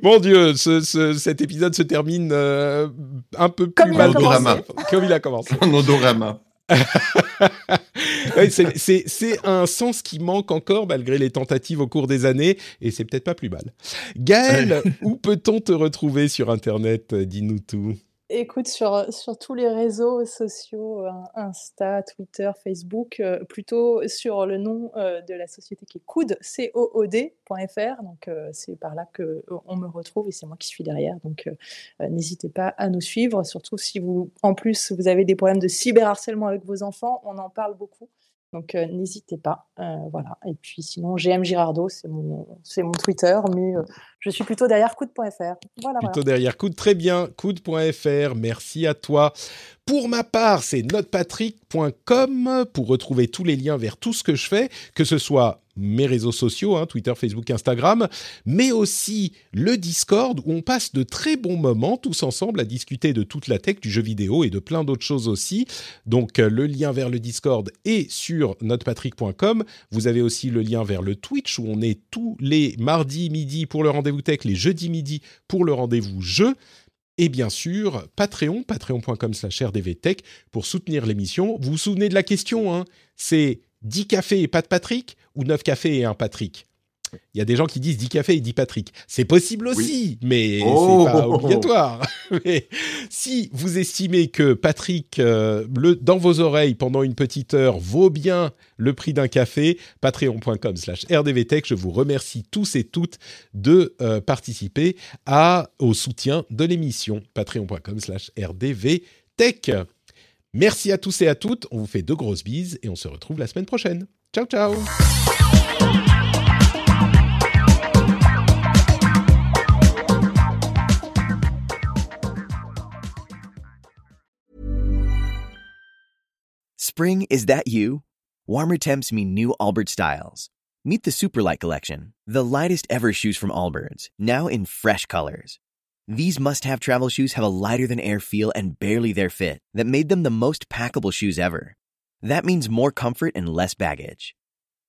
Mon Dieu, ce- ce- cet épisode se termine euh, un peu plus Comme mal que commencé. ça. Comme il a commencé. En odorama. Ouais, c'est- c'est c'est un sens qui manque encore malgré les tentatives au cours des années et c'est peut-être pas plus mal. Gaël, où peut-on te retrouver sur Internet? Dis-nous tout. Écoute, sur, sur tous les réseaux sociaux, euh, Insta, Twitter, Facebook, euh, plutôt sur le nom euh, de la société qui est Cood, C-O-O-D.fr. Donc, c'est par là qu'on me retrouve et c'est moi qui suis derrière. Donc, n'hésitez pas à nous suivre, surtout si vous, en plus, vous avez des problèmes de cyberharcèlement avec vos enfants. On en parle beaucoup. Donc euh, n'hésitez pas, euh, voilà. Et puis sinon, GM Girardeau, c'est mon, c'est mon Twitter, mais euh, je suis plutôt derrière coude.fr. Voilà, plutôt derrière coude, très bien, coude.fr. Merci à toi. Pour ma part, c'est notepatrick.com pour retrouver tous les liens vers tout ce que je fais, que ce soit mes réseaux sociaux, hein, Twitter, Facebook, Instagram, mais aussi le Discord où on passe de très bons moments tous ensemble à discuter de toute la tech, du jeu vidéo et de plein d'autres choses aussi. Donc euh, le lien vers le Discord est sur notepatrick.com. Vous avez aussi le lien vers le Twitch où on est tous les mardis midi pour le rendez-vous tech, les jeudis midi pour le rendez-vous jeu. Et bien sûr, Patreon, patreon.com slash rdvtech pour soutenir l'émission. Vous vous souvenez de la question, hein? C'est 10 cafés et pas de Patrick? Ou 9 cafés et un Patrick il y a des gens qui disent 10 cafés et 10 Patrick. C'est possible aussi, mais oh. c'est pas obligatoire. mais si vous estimez que Patrick, euh, le, dans vos oreilles pendant une petite heure, vaut bien le prix d'un café, patreon.com slash rdvtech, je vous remercie tous et toutes de euh, participer à, au soutien de l'émission. Patreon.com slash rdvtech. Merci à tous et à toutes. On vous fait de grosses bises et on se retrouve la semaine prochaine. Ciao, ciao. Spring, is that you? Warmer temps mean new Albert styles. Meet the Superlight Collection, the lightest ever shoes from Allbirds, now in fresh colors. These must have travel shoes have a lighter than air feel and barely their fit that made them the most packable shoes ever. That means more comfort and less baggage.